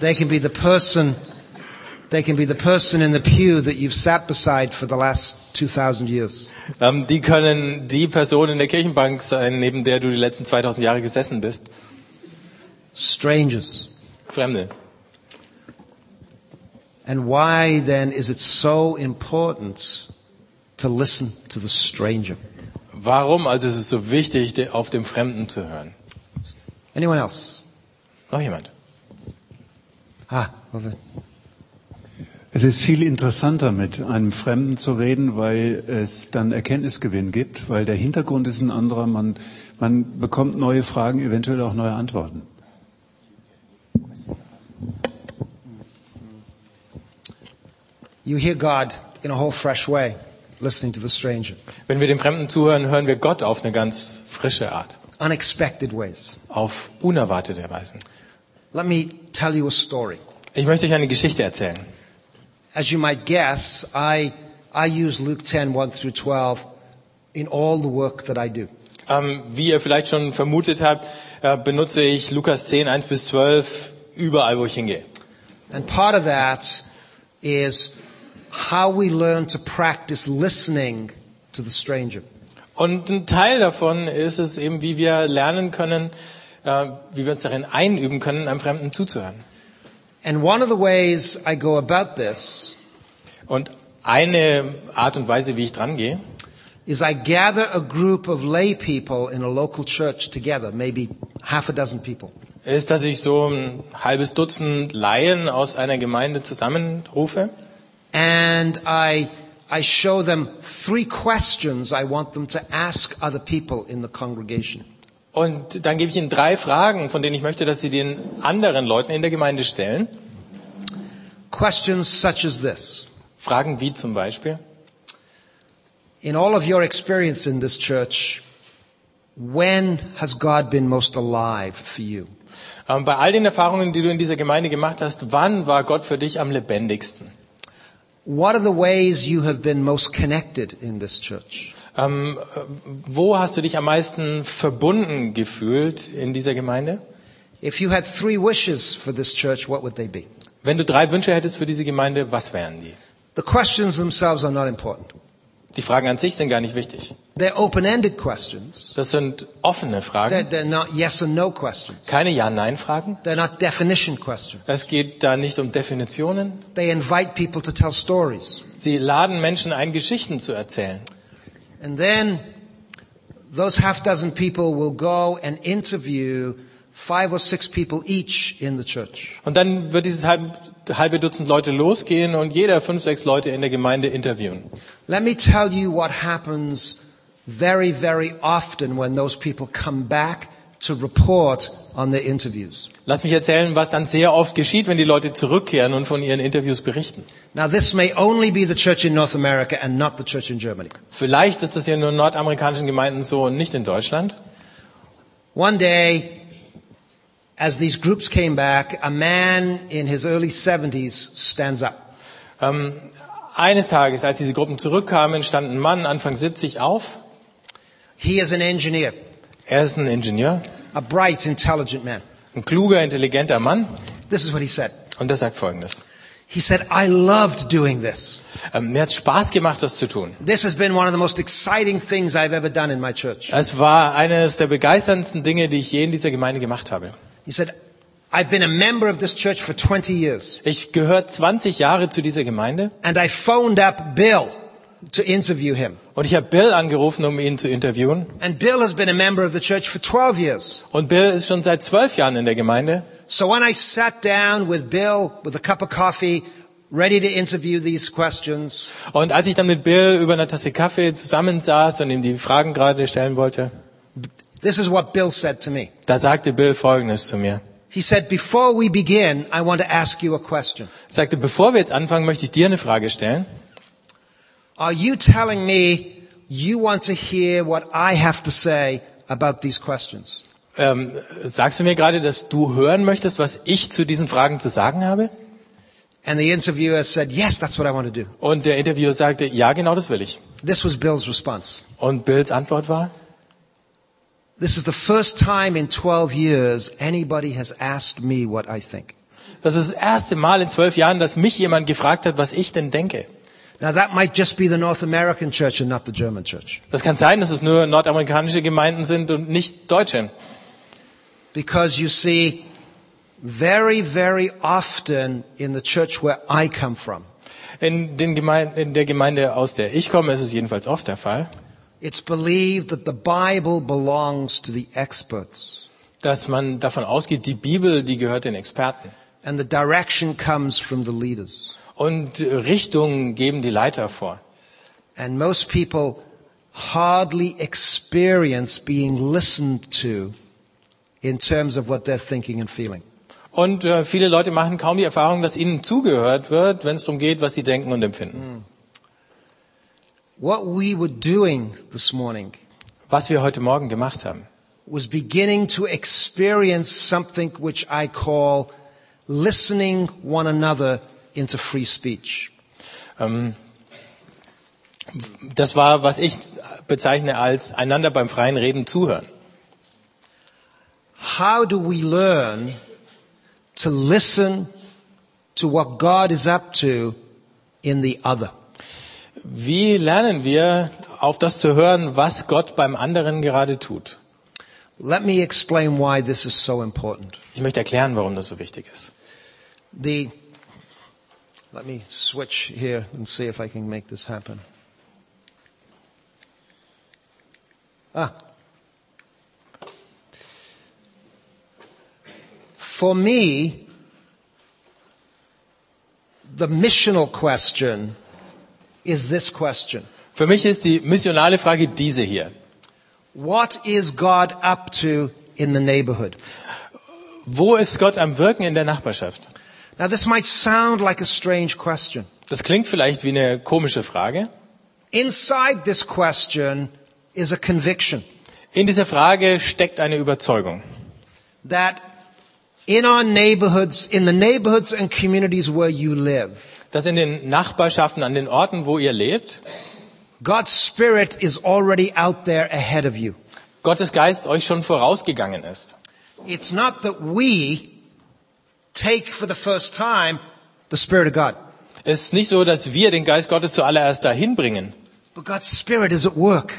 they can be the person, they can be the person in the pew that you've sat beside for the last 2,000 years. Ähm, die können die Person in der Kirchenbank sein, neben der du die letzten 2000 Jahre gesessen bist. Strangers. Fremde. And why then is it so important to listen to the stranger? Warum also ist es so wichtig, auf dem Fremden zu hören? Anyone else? Noch jemand? Ah. Es ist viel interessanter, mit einem Fremden zu reden, weil es dann Erkenntnisgewinn gibt, weil der Hintergrund ist ein anderer. Man, man bekommt neue Fragen, eventuell auch neue Antworten. You hear God in a whole fresh way, listening to the stranger. Wenn wir dem Fremden zuhören, hören wir Gott auf eine ganz frische Art. Unexpected ways. Auf unerwartete Weisen. Let me tell you a story. Ich möchte euch eine Geschichte erzählen. As you might guess, I, I use Luke 10, 1 through 12 in all the work that I do. Ähm, wie ihr vielleicht schon vermutet habt, äh, benutze ich Lukas 10, 1 bis 12 überall, wo ich hingehe. And part of that is how we learn to practice listening to the stranger. Und ein Teil davon ist es eben, wie wir lernen können, äh, wie wir uns darin einüben können, einem Fremden zuzuhören. And one of the ways I go about this Und eine Art und Weise, wie ich dran gehe, is I gather a group of lay people in a local church together, maybe half a dozen people. ist, dass ich so ein halbes Dutzend Laien aus einer Gemeinde zusammenrufe And I, I show them three questions I want them to ask other people in the congregation. Und dann gebe ich ihnen drei Fragen, von denen ich möchte, dass sie den anderen Leuten in der Gemeinde stellen. Questions such as this. Fragen wie zum Beispiel, In all of your experience in this church, when has God been most alive for you? ähm, bei all den Erfahrungen, die du in dieser Gemeinde gemacht hast, wann war Gott für dich am lebendigsten? What are the ways you have been most connected in this church? Ähm, äh, wo hast du dich am meisten verbunden gefühlt in dieser Gemeinde? If you had three wishes for this church, what would they be? Wenn du drei Wünsche hättest für diese Gemeinde, was wären die? The questions themselves are not important. Die Fragen an sich sind gar nicht wichtig. They're open-ended questions. Das sind offene They're, Fragen, they're not yes and no questions. keine Ja-Nein-Fragen. They're not definition questions. Es geht da nicht um Definitionen. They invite people to tell stories. Sie laden Menschen ein, Geschichten zu erzählen. And then those half dozen people will go and interview five or six people each in the church. Und dann wird dieses halbe, halbe Dutzend Leute losgehen und jeder fünf, sechs Leute in der Gemeinde interviewen. Let me tell you what happens very, very often when those people come back to report on their interviews. Lass mich erzählen, was dann sehr oft geschieht, wenn die Leute zurückkehren und von ihren Interviews berichten. Now this may only be the church in North America and not the church in Germany. Vielleicht ist das ja nur in nordamerikanischen Gemeinden so und nicht in Deutschland. One day, as these groups came back, a man in his early 70s stands up. Ähm, eines Tages, als diese Gruppen zurückkamen, stand ein Mann, Anfang 70, auf. He is an engineer, Er ist ein Ingenieur, a bright, intelligent man. ein kluger, intelligenter Mann. This is what he said. Und er sagt Folgendes. He said, I loved doing this. Ähm, mir hat Spaß gemacht, das zu tun. This has been one of the most exciting things I've ever done in my church. Es war eines der begeisterndsten Dinge, die ich je in dieser Gemeinde gemacht habe. He said, I've been a member of this church for 20 years. Ich gehöre 20 Jahre zu dieser Gemeinde And I phoned up Bill to interview him. und ich habe Bill angerufen, um ihn zu interviewen. And Bill has been a member of the church for 12 years. Und Bill ist schon seit zwölf Jahren in der Gemeinde. So when I sat down with Bill with a cup of coffee, ready to interview these questions, Und als ich dann mit Bill über eine Tasse Kaffee zusammensaß und ihm die Fragen gerade stellen wollte, this is what Bill said to me. da sagte Bill Folgendes zu mir. He said, before we begin, I want to ask you a question. Er sagte, bevor wir jetzt anfangen, möchte ich dir eine Frage stellen. Are you telling me you want to hear what I have to say about these questions? Ähm, sagst du mir gerade, dass du hören möchtest, was ich zu diesen Fragen zu sagen habe? And the interviewer said, yes, that's what I want to do. Und der Interviewer sagte, ja, genau das will ich. This was Bill's response. Und Bills Antwort war, This is the first time in 12 years anybody has asked me what I think. das ist das erste Mal in zwölf Jahren, dass mich jemand gefragt hat, was ich denn denke. Now that might just be the North American church and not the German church. Das kann sein, dass es nur nordamerikanische Gemeinden sind und nicht deutsche. Because you see, very, very often in the church where I come from, In, den Gemeinde, in der Gemeinde, aus der ich komme, ist es jedenfalls oft der Fall, it's believed that the Bible belongs to the experts dass man davon ausgeht, die Bibel, die gehört den Experten. and the direction comes from the leaders. Und Richtungen geben die Leiter vor. And most people hardly experience being listened to in terms of what they're thinking and feeling. Und äh, viele Leute machen kaum die Erfahrung, dass ihnen zugehört wird, wenn es darum geht, was sie denken und empfinden. What we were doing this morning Was wir heute Morgen gemacht haben, was beginning to experience something which I call listening one another into free speech. ähm, das war, was ich bezeichne als einander beim freien Reden zuhören. How do we learn to listen to what God is up to in the other? Wie lernen wir, auf das zu hören, was Gott beim anderen gerade tut? Let me explain why this is so important. Ich möchte erklären, warum das so wichtig ist. The let me switch here and see if I can make this happen. Ah. For me, the missional question is this question. Für mich ist die missionale Frage diese hier. What is God up to in the neighborhood? Wo ist Gott am Wirken in der Nachbarschaft? Now this might sound like a strange question. Das klingt vielleicht wie eine komische Frage. Inside this question is a conviction In dieser Frage steckt eine Überzeugung, that in our neighborhoods, in the neighborhoods and communities where you live, dass in den Nachbarschaften, an den Orten, wo ihr lebt, God's Spirit is already out there ahead of you. Gottes Geist euch schon vorausgegangen ist. It's not that we take for the first time the Spirit of God, Es ist nicht so, dass wir den Geist Gottes zuallererst dahin bringen. but God's Spirit is at work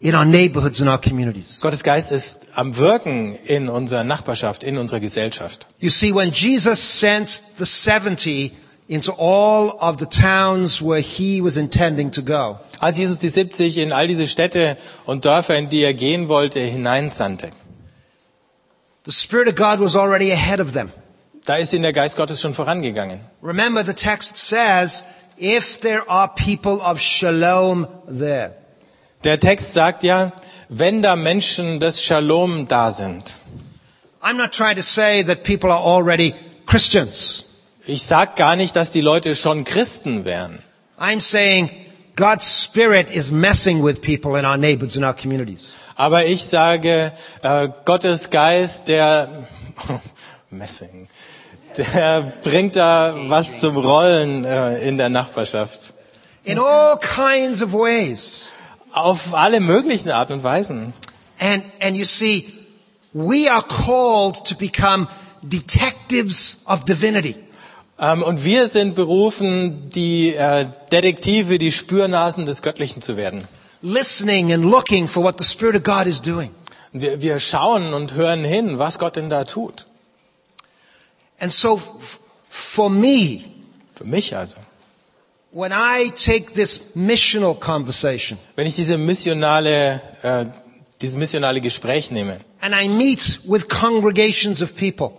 in our neighborhoods and our communities. Gottes Geist ist am Wirken in unserer Nachbarschaft, in unserer Gesellschaft. You see, when Jesus sent the 70 into all of the towns where he was intending to go, Als Jesus die 70 in all diese Städte und Dörfer, in die er gehen wollte, hineinsandte, the Spirit of God was already ahead of them. da ist ihnen der Geist Gottes schon vorangegangen. Remember, the text says, if there are people of shalom there. Der Text sagt ja, wenn da Menschen des Shalom da sind. I'm not trying to say that people are already Christians. Ich sag gar nicht, dass die Leute schon Christen wären. I'm saying God's Spirit is messing with people in our neighborhoods and our communities. Aber ich sage, äh, Gottes Geist, der Messing, der bringt da was zum Rollen äh, in der Nachbarschaft. In all kinds of ways. Auf alle möglichen Art und Weisen. And, and you see, we are called to become detectives of divinity. Ähm, und wir sind berufen, die äh, Detektive, die Spürnasen des Göttlichen zu werden. listening and looking for what the Spirit of God is doing. Wir, wir schauen und hören hin, was Gott denn da tut. And so for me, Für mich also. When I take this missional conversation Wenn ich diese missionale, äh, dieses missionale Gespräch nehme and I meet with congregations of people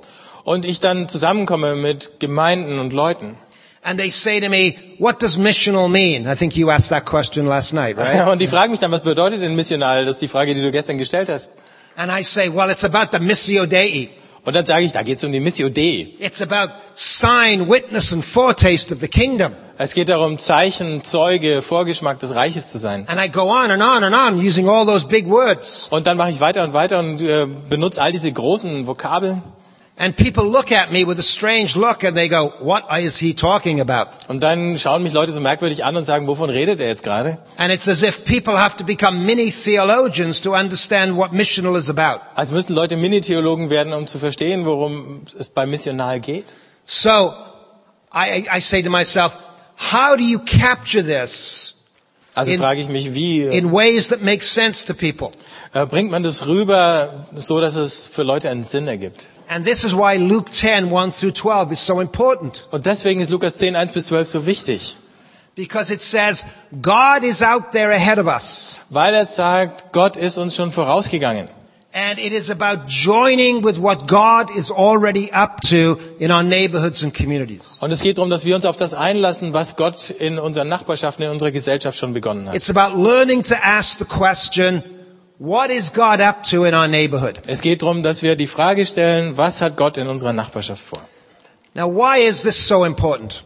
und ich dann zusammenkomme mit Gemeinden und Leuten and they say to me, what does missional mean? I think you asked that question last night, right? und die fragen mich dann, was bedeutet denn missional? Das ist die Frage, die du gestern gestellt hast. And I say, well, it's about the missio Dei. Und dann sage ich, da geht es um die Missio Dei. It's about sign, witness and foretaste of the kingdom. Es geht darum, Zeichen, Zeuge, Vorgeschmack des Reiches zu sein. And I go on and on and on using all those big words. Und dann mache ich weiter und weiter und äh, benutze all diese großen Vokabeln. And people look at me with a strange look and they go, what is he talking about? Und dann schauen mich Leute so merkwürdig an und sagen, wovon redet er jetzt gerade? And it's as if people have to become mini theologians to understand what missional is about. Als müssten Leute Mini-Theologen werden, um zu verstehen, worum es beim Missional geht. So I, I say to myself, how do you capture this Also In- frage ich mich, wie äh, in ways that make sense to people? äh, bringt man das rüber, so dass es für Leute einen Sinn ergibt? And this is why Luke 10, 1 through 12 is so important. Und deswegen ist Lukas 10, 1 bis 12 so wichtig. Because it says, God is out there ahead of us. Weil er sagt, Gott ist uns schon vorausgegangen. And it is about joining with what God is already up to in our neighborhoods and communities. Und es geht darum, dass wir uns auf das einlassen, was Gott in unseren Nachbarschaften, in unserer Gesellschaft schon begonnen hat. It's about learning to ask the question, what is God up to in our neighborhood? Es geht darum, dass wir die Frage stellen, was hat Gott in unserer Nachbarschaft vor? Now, why is this so important?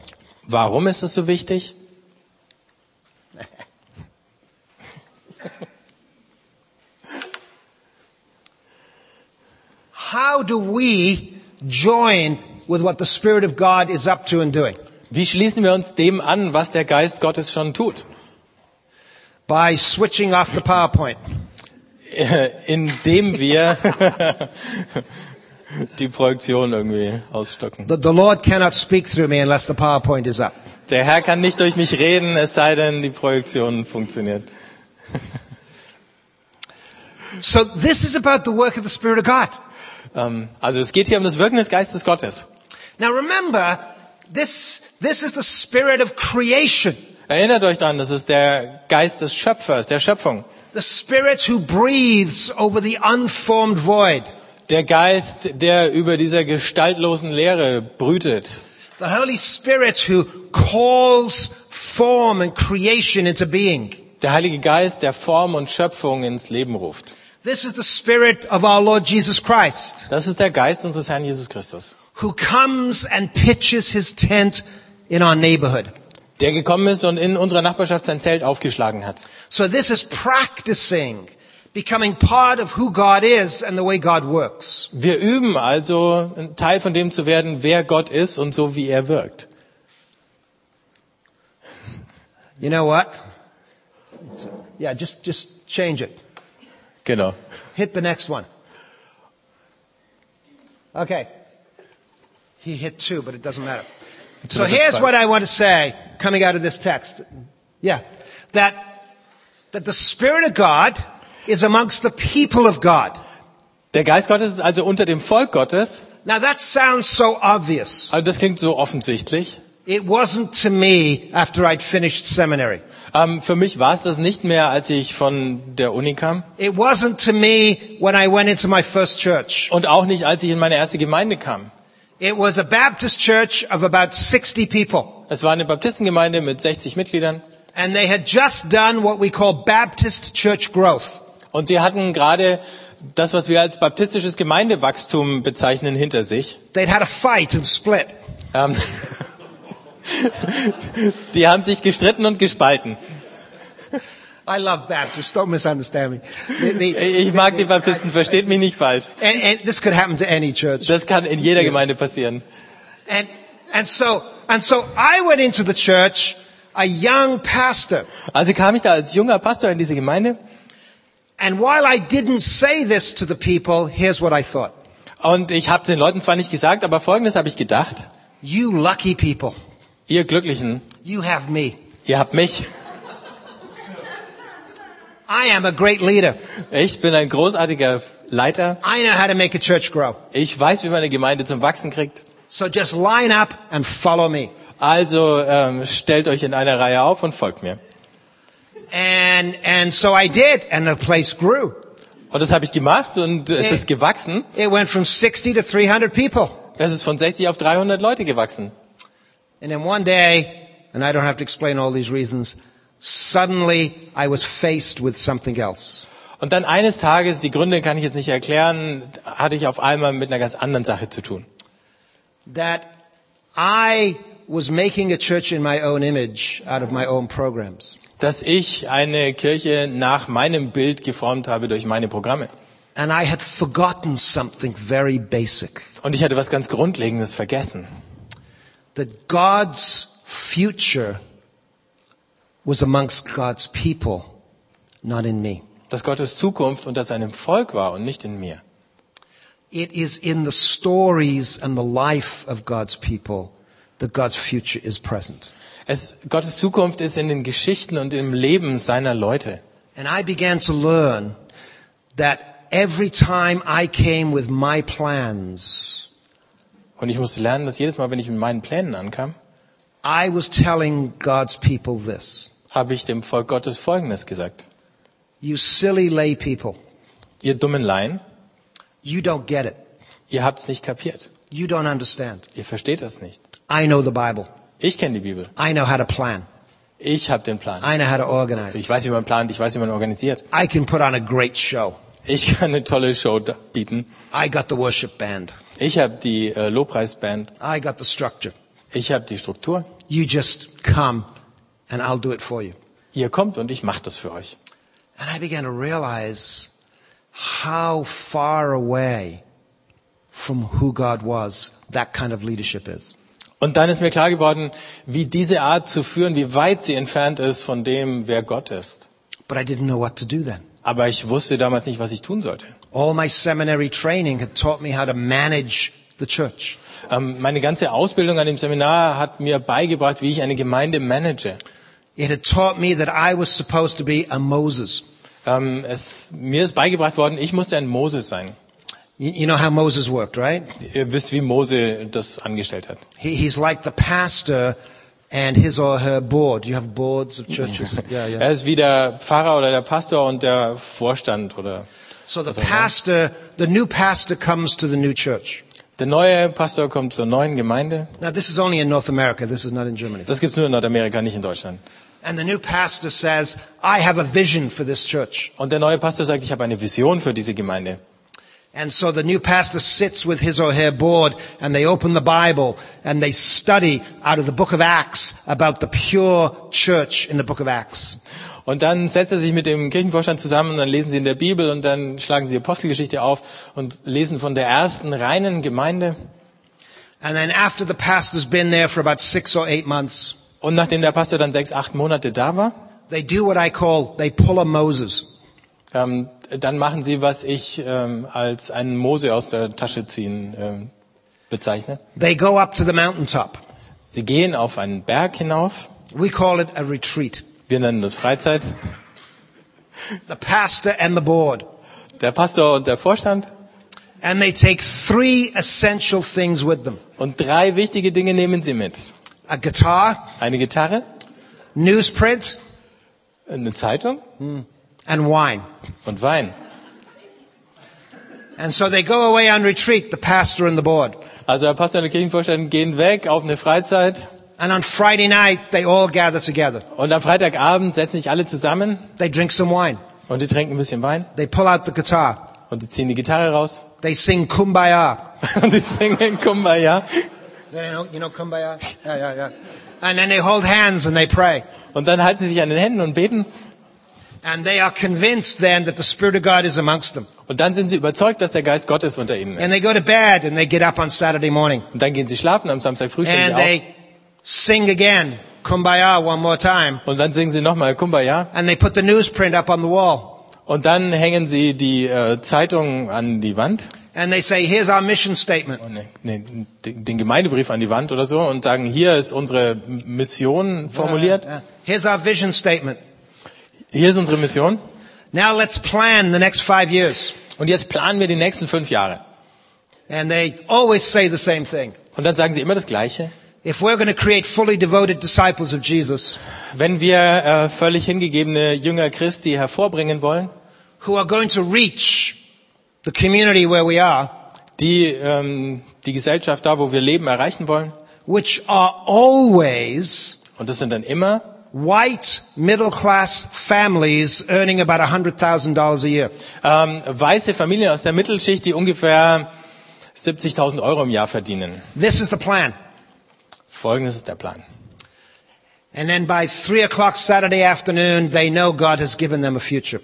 Warum ist es so wichtig? How do we join with what the Spirit of God is up to and doing? Wie schließen wir uns dem an, was der Geist Gottes schon tut? By switching off the PowerPoint. Äh, Indem wir die Projektion irgendwie ausstocken. The, the Lord cannot speak through me unless the PowerPoint is up. Der Herr kann nicht durch mich reden, es sei denn, die Projektion funktioniert. So this is about the work of the Spirit of God. Ähm, Also es geht hier um das Wirken des Geistes Gottes. Now remember, this, this is the spirit of creation. Erinnert euch daran, das ist der Geist des Schöpfers, der Schöpfung. The spirit who breathes over the unformed void. Der Geist, der über dieser gestaltlosen Leere brütet. The Holy Spirit who calls form and creation into being. Der Heilige Geist, der Form und Schöpfung ins Leben ruft. This is the Spirit of our Lord Jesus Christ, Das ist der Geist unseres Herrn Jesus Christus, who comes and pitches his tent in our neighborhood. Der gekommen ist und in unserer Nachbarschaft sein Zelt aufgeschlagen hat. So this is practicing becoming part of who God is and the way God works. Wir üben also, ein Teil von dem zu werden, wer Gott ist und so wie er wirkt. You know what? Yeah, just, just change it. Genau. Hit the next one. Okay. He hit two, but it doesn't matter. So here's what I want to say coming out of this text. Yeah. That, that the Spirit of God is amongst the people of God. Der Geist Gottes ist also unter dem Volk Gottes. Now that sounds so obvious. Also das klingt so offensichtlich. It wasn't to me after I'd finished seminary. Ähm, für mich war es das nicht mehr, als ich von der Uni kam. It wasn't to me when I went into my first church. Und auch nicht, als ich in meine erste Gemeinde kam. It was a Baptist church of about 60 people. Es war eine Baptistengemeinde mit 60 Mitgliedern. And they had just done what we call Baptist church growth. Und sie hatten gerade das, was wir als baptistisches Gemeindewachstum bezeichnen, hinter sich. They'd had a fight and split. Ähm, die haben sich gestritten und gespalten. I love Baptists. Don't misunderstand me. The- the- Ich mag die Baptisten, versteht mich nicht falsch. and, and this could happen to any church. Das kann in jeder Gemeinde passieren. And, and so, and so I went into the church, a young pastor. Also kam ich da als junger Pastor in diese Gemeinde And while I didn't say this to the people, here's what I thought. und ich habe den Leuten zwar nicht gesagt, aber Folgendes habe ich gedacht. You lucky people. Ihr Glücklichen, You have me. ihr habt mich. I am a great leader. Ich bin ein großartiger Leiter. I know how to make a church grow. Ich weiß, wie man eine Gemeinde zum Wachsen kriegt. So just line up and follow me. Also ähm, stellt euch in einer Reihe auf und folgt mir. And, and so I did, and the place grew. Und das habe ich gemacht und es ist gewachsen. It went from 60 to 300 people. Es ist von 60 auf 300 Leute gewachsen. And then one day, and I don't have to explain all these reasons, suddenly I was faced with something else. Und dann eines Tages, die Gründe kann ich jetzt nicht erklären, hatte ich auf einmal mit einer ganz anderen Sache zu tun. That I was making a church in my own image out of my own programs. Dass ich eine Kirche nach meinem Bild geformt habe durch meine Programme. And I had forgotten something very basic. Und ich hatte was ganz Grundlegendes vergessen. That God's future was amongst God's people, not in me. Dass Gottes Zukunft unter seinem Volk war und nicht in mir. It is in the stories and the life of God's people that God's future is present. Es, Gottes Zukunft ist in den Geschichten und im Leben seiner Leute. And I began to learn that every time I came with my plans, Und ich musste lernen, dass jedes Mal, wenn ich mit meinen Plänen ankam, I was telling God's people this. Habe ich dem Volk Gottes Folgendes gesagt. You silly lay people, Ihr dummen Laien, you don't get it. ihr habt's nicht kapiert. You don't understand. Ihr versteht das nicht. I know the Bible. Ich kenne die Bibel. I know how to plan. Ich habe den Plan. I know how to organize. Ich weiß, wie man plant, ich weiß, wie man organisiert. I can put on a great show. Ich kann eine tolle Show bieten. I got the worship band. Ich habe die äh, Lobpreisband. I got the structure. Ich habe die Struktur. You just come and I'll do it for you. Ihr kommt und ich mache das für euch. And I began to realize how far away from who God was that kind of leadership is. Und dann ist mir klar geworden, wie diese Art zu führen, wie weit sie entfernt ist von dem, wer Gott ist. But I didn't know what to do then. Aber ich wusste damals nicht, was ich tun sollte. All my seminary training had taught me how to manage the church. Ähm, meine ganze Ausbildung an dem Seminar hat mir beigebracht, wie ich eine Gemeinde manage. It had taught me that I was supposed to be a Moses. Ähm, es, mir ist beigebracht worden, ich musste ein Moses sein. You, you know how Moses worked, right? Ihr wisst, wie Mose das angestellt hat. He, he's like the pastor and his or her board. You have boards of churches. Yeah, yeah. Er ist wie der Pfarrer oder der Pastor und der Vorstand oder So the pastor, the new pastor comes to the new church. Der neue Pastor kommt zur neuen Gemeinde. Now, this is only in North America. This is not in Germany. Das gibt's nur in Nordamerika, nicht in Deutschland. And the new pastor says, I have a vision for this church. Und der neue Pastor sagt, ich habe eine Vision für diese Gemeinde. And so the new pastor sits with his or her board and they open the Bible and they study out of the book of Acts about the pure church in the book of Acts. Und dann setzt er sich mit dem Kirchenvorstand zusammen und dann lesen sie in der Bibel und dann schlagen sie Apostelgeschichte auf und lesen von der ersten reinen Gemeinde. And then after the pastor's been there for about six or eight months, Und nachdem der Pastor dann sechs, acht Monate da war, they do what I call, they pull a Moses. ähm, dann machen sie, was ich ähm, als einen Mose aus der Tasche ziehen ähm, bezeichne. They go up to the mountaintop. Sie gehen auf einen Berg hinauf. We call it a retreat. Wir nennen das Freizeit. The pastor and the board. Der Pastor und der Vorstand. And they take three essential things with them. Und drei wichtige Dinge nehmen sie mit. A guitar, Eine Gitarre, newsprint, eine Zeitung and wine. und Wein. And so they go away on retreat, the pastor and the board. Also der Pastor und der Kirchenvorstand gehen weg auf eine Freizeit And on Friday night, they all gather together. und am Freitagabend setzen sich alle zusammen They drink some wine. und die trinken ein bisschen Wein They pull out the guitar. und die ziehen die Gitarre raus They sing Kumbaya. und die singen Kumbaya You know, you know Kumbaya? Yeah, yeah, yeah. And then they hold hands and they pray. und dann halten sie sich an den Händen und beten And they are convinced then that the Spirit of God is amongst them. und dann sind sie überzeugt, dass der Geist Gottes unter ihnen ist. And they go to bed and they get up on Saturday morning. Und dann gehen sie schlafen am Samstag früh stehen And sie they sing again Kumbaya one more time. und dann singen sie nochmal Kumbaya And they put the newsprint up on the wall. und dann hängen sie die äh, Zeitung an die Wand And they say, here's our mission statement. und ne, ne, den den Gemeindebrief an die Wand oder so und sagen, hier ist unsere Mission formuliert, Yeah. Here's our vision statement. hier ist unsere Mission Now let's plan the next five years. und jetzt planen wir die nächsten fünf Jahre. And they always say the same thing. Und dann sagen sie immer das Gleiche. If we're going to create fully devoted disciples of Jesus, Wenn wir äh, völlig hingegebene Jünger Christi hervorbringen wollen, who are going to reach the community where we are, die ähm, die Gesellschaft da, wo wir leben, erreichen wollen, which are always und das sind dann immer white middle class families earning about $100,000 a year. ähm, weiße Familien aus der Mittelschicht, die ungefähr 70.000 Euro im Jahr verdienen. This is the plan. Folgendes ist der Plan. And then by three o'clock Saturday afternoon, they know God has given them a future.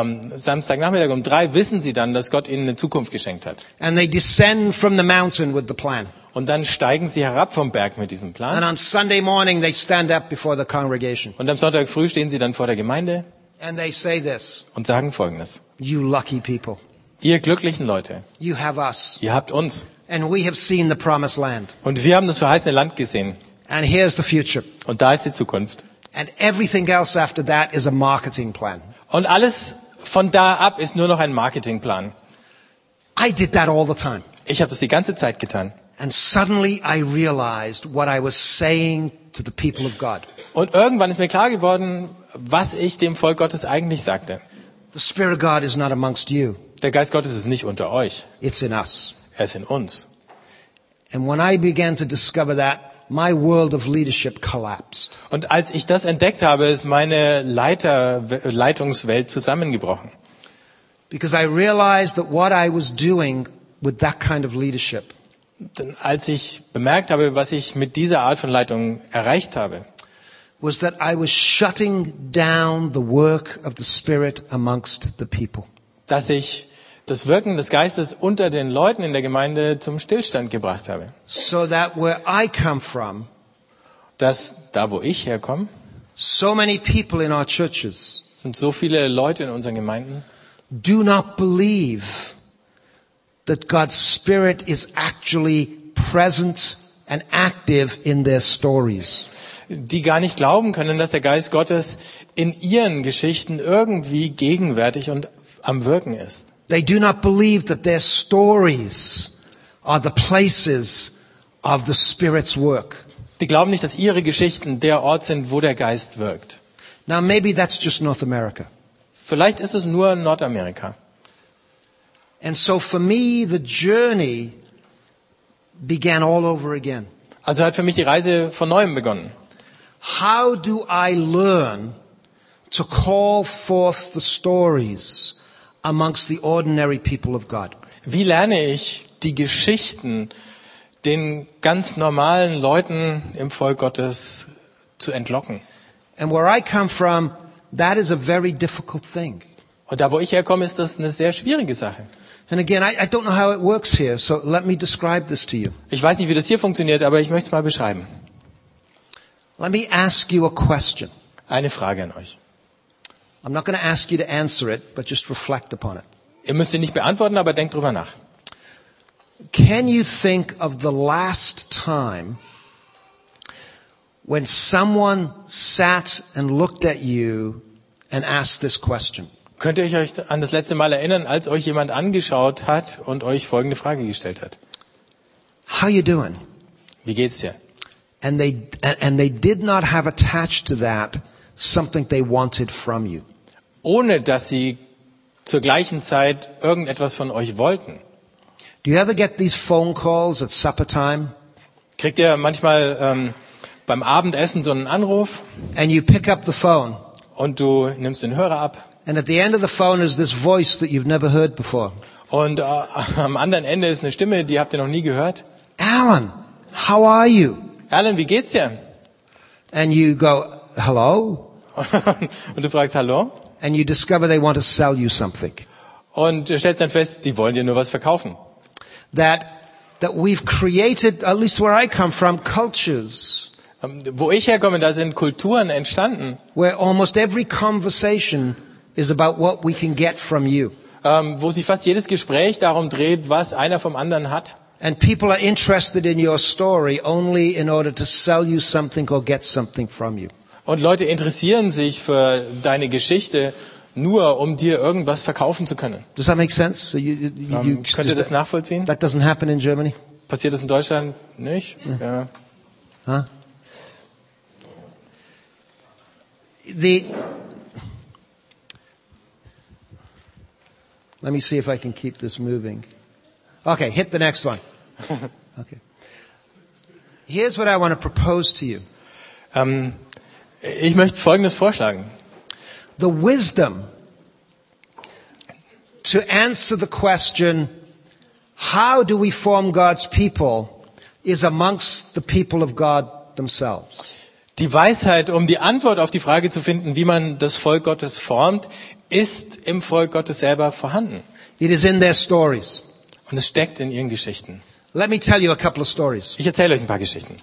Ähm, Samstagnachmittag um drei wissen sie dann, dass Gott ihnen eine Zukunft geschenkt hat. And they descend from the mountain with the plan. Und dann steigen sie herab vom Berg mit diesem And Plan. on Sunday morning, they stand up before the congregation. Und am Sonntag früh stehen sie dann vor der Gemeinde And they say this, und sagen Folgendes. you lucky people. Ihr glücklichen Leute, You have us. ihr habt uns. And we have seen the promised land. Und wir haben das verheißene Land gesehen. And here's the future. Und da ist die Zukunft. And everything else after that is a marketing plan. Und alles von da ab ist nur noch ein Marketingplan. I did that all the time. Ich habe das die ganze Zeit getan. And suddenly I realized what I was saying to the people of God. Und irgendwann ist mir klar geworden, was ich dem Volk Gottes eigentlich sagte. The Spirit of God is not amongst you. Der Geist Gottes ist nicht unter euch, It's in us. er ist in uns. And when I began to discover that, my world of leadership collapsed. Und als ich das entdeckt habe, ist meine Leiter, Leitungswelt zusammengebrochen. Because I realized that what I was doing with that kind of leadership Denn als ich bemerkt habe, was ich mit dieser Art von Leitung erreicht habe, was that I was shutting down the work of the Spirit amongst the people. dass ich das Wirken des Geistes unter den Leuten in der Gemeinde zum Stillstand gebracht habe. So that where I come from, Dass da, wo ich herkomme, so many people in our churches sind so viele Leute in unseren Gemeinden, do not believe that God's Spirit is actually present and active in their stories. die gar nicht glauben können, dass der Geist Gottes in ihren Geschichten irgendwie gegenwärtig und am Wirken ist. They do not believe that their stories are the places of the Spirit's work. Die glauben nicht, dass ihre Geschichten der Ort sind, wo der Geist wirkt. Now maybe that's just North America. Vielleicht ist es nur Nordamerika. And so for me, the journey began all over again. Also hat für mich die Reise von neuem begonnen. How do I learn to call forth the stories amongst the ordinary people of God? Wie lerne ich die Geschichten den ganz normalen Leuten im Volk Gottes zu entlocken? And where I come from, that is a very difficult thing. Und da, wo ich herkomme, ist das eine sehr schwierige Sache. And again, I, I don't know how it works here, so let me describe this to you. Ich weiß nicht, wie das hier funktioniert, aber ich möchte es mal beschreiben. Let me ask you a question. Eine Frage an euch. I'm not going to ask you to answer it, but just reflect upon it. Ihr müsst sie nicht beantworten, aber denkt drüber nach. Can you think of the last time when someone sat and looked at you and asked this question? Könnt ihr euch an das letzte Mal erinnern, als euch jemand angeschaut hat und euch folgende Frage gestellt hat? How you doing? Wie geht's dir? And they, and they did not have attached to that something they wanted from you. Ohne dass sie zur gleichen Zeit irgendetwas von euch wollten. Do you ever get these phone calls at supper time? Kriegt ihr manchmal ähm, beim Abendessen so einen Anruf And you pick up the phone. und du nimmst den Hörer ab And at the end of the phone is this voice that you've never heard before. und äh, am anderen Ende ist eine Stimme, die habt ihr noch nie gehört. Alan, how are you? Alan, wie geht's dir? And you go, hello? und du fragst Hallo And you discover they want to sell you something. und du stellst dann fest, die wollen dir nur was verkaufen. That, that we've created, at least where I come from, cultures Ähm, Wo ich herkomme, da sind Kulturen entstanden, where almost every conversation is about what we can get from you. ähm, wo sich fast jedes Gespräch darum dreht, was einer vom anderen hat. And people are interested in your story only in order to sell you something or get something from you. Und Leute interessieren sich für deine Geschichte nur, um dir irgendwas verkaufen zu können. Does that make sense? So you, you, you, Ähm, könnt ihr das nachvollziehen? that doesn't happen in Germany? Passiert das in Deutschland nicht? Ja. Huh? The, let me see if I can keep this moving. Okay, hit the next one. Okay. Here's what I want to propose to you. Ähm, ich möchte Folgendes vorschlagen. The wisdom to answer the question, how do we form God's people, is amongst the people of God themselves. Die Weisheit, um die Antwort auf die Frage zu finden, wie man das Volk Gottes formt, ist im Volk Gottes selber vorhanden. It is in their stories. Und es steckt in ihren Geschichten. Let me tell you a couple of stories. Ich erzähle euch ein paar Geschichten.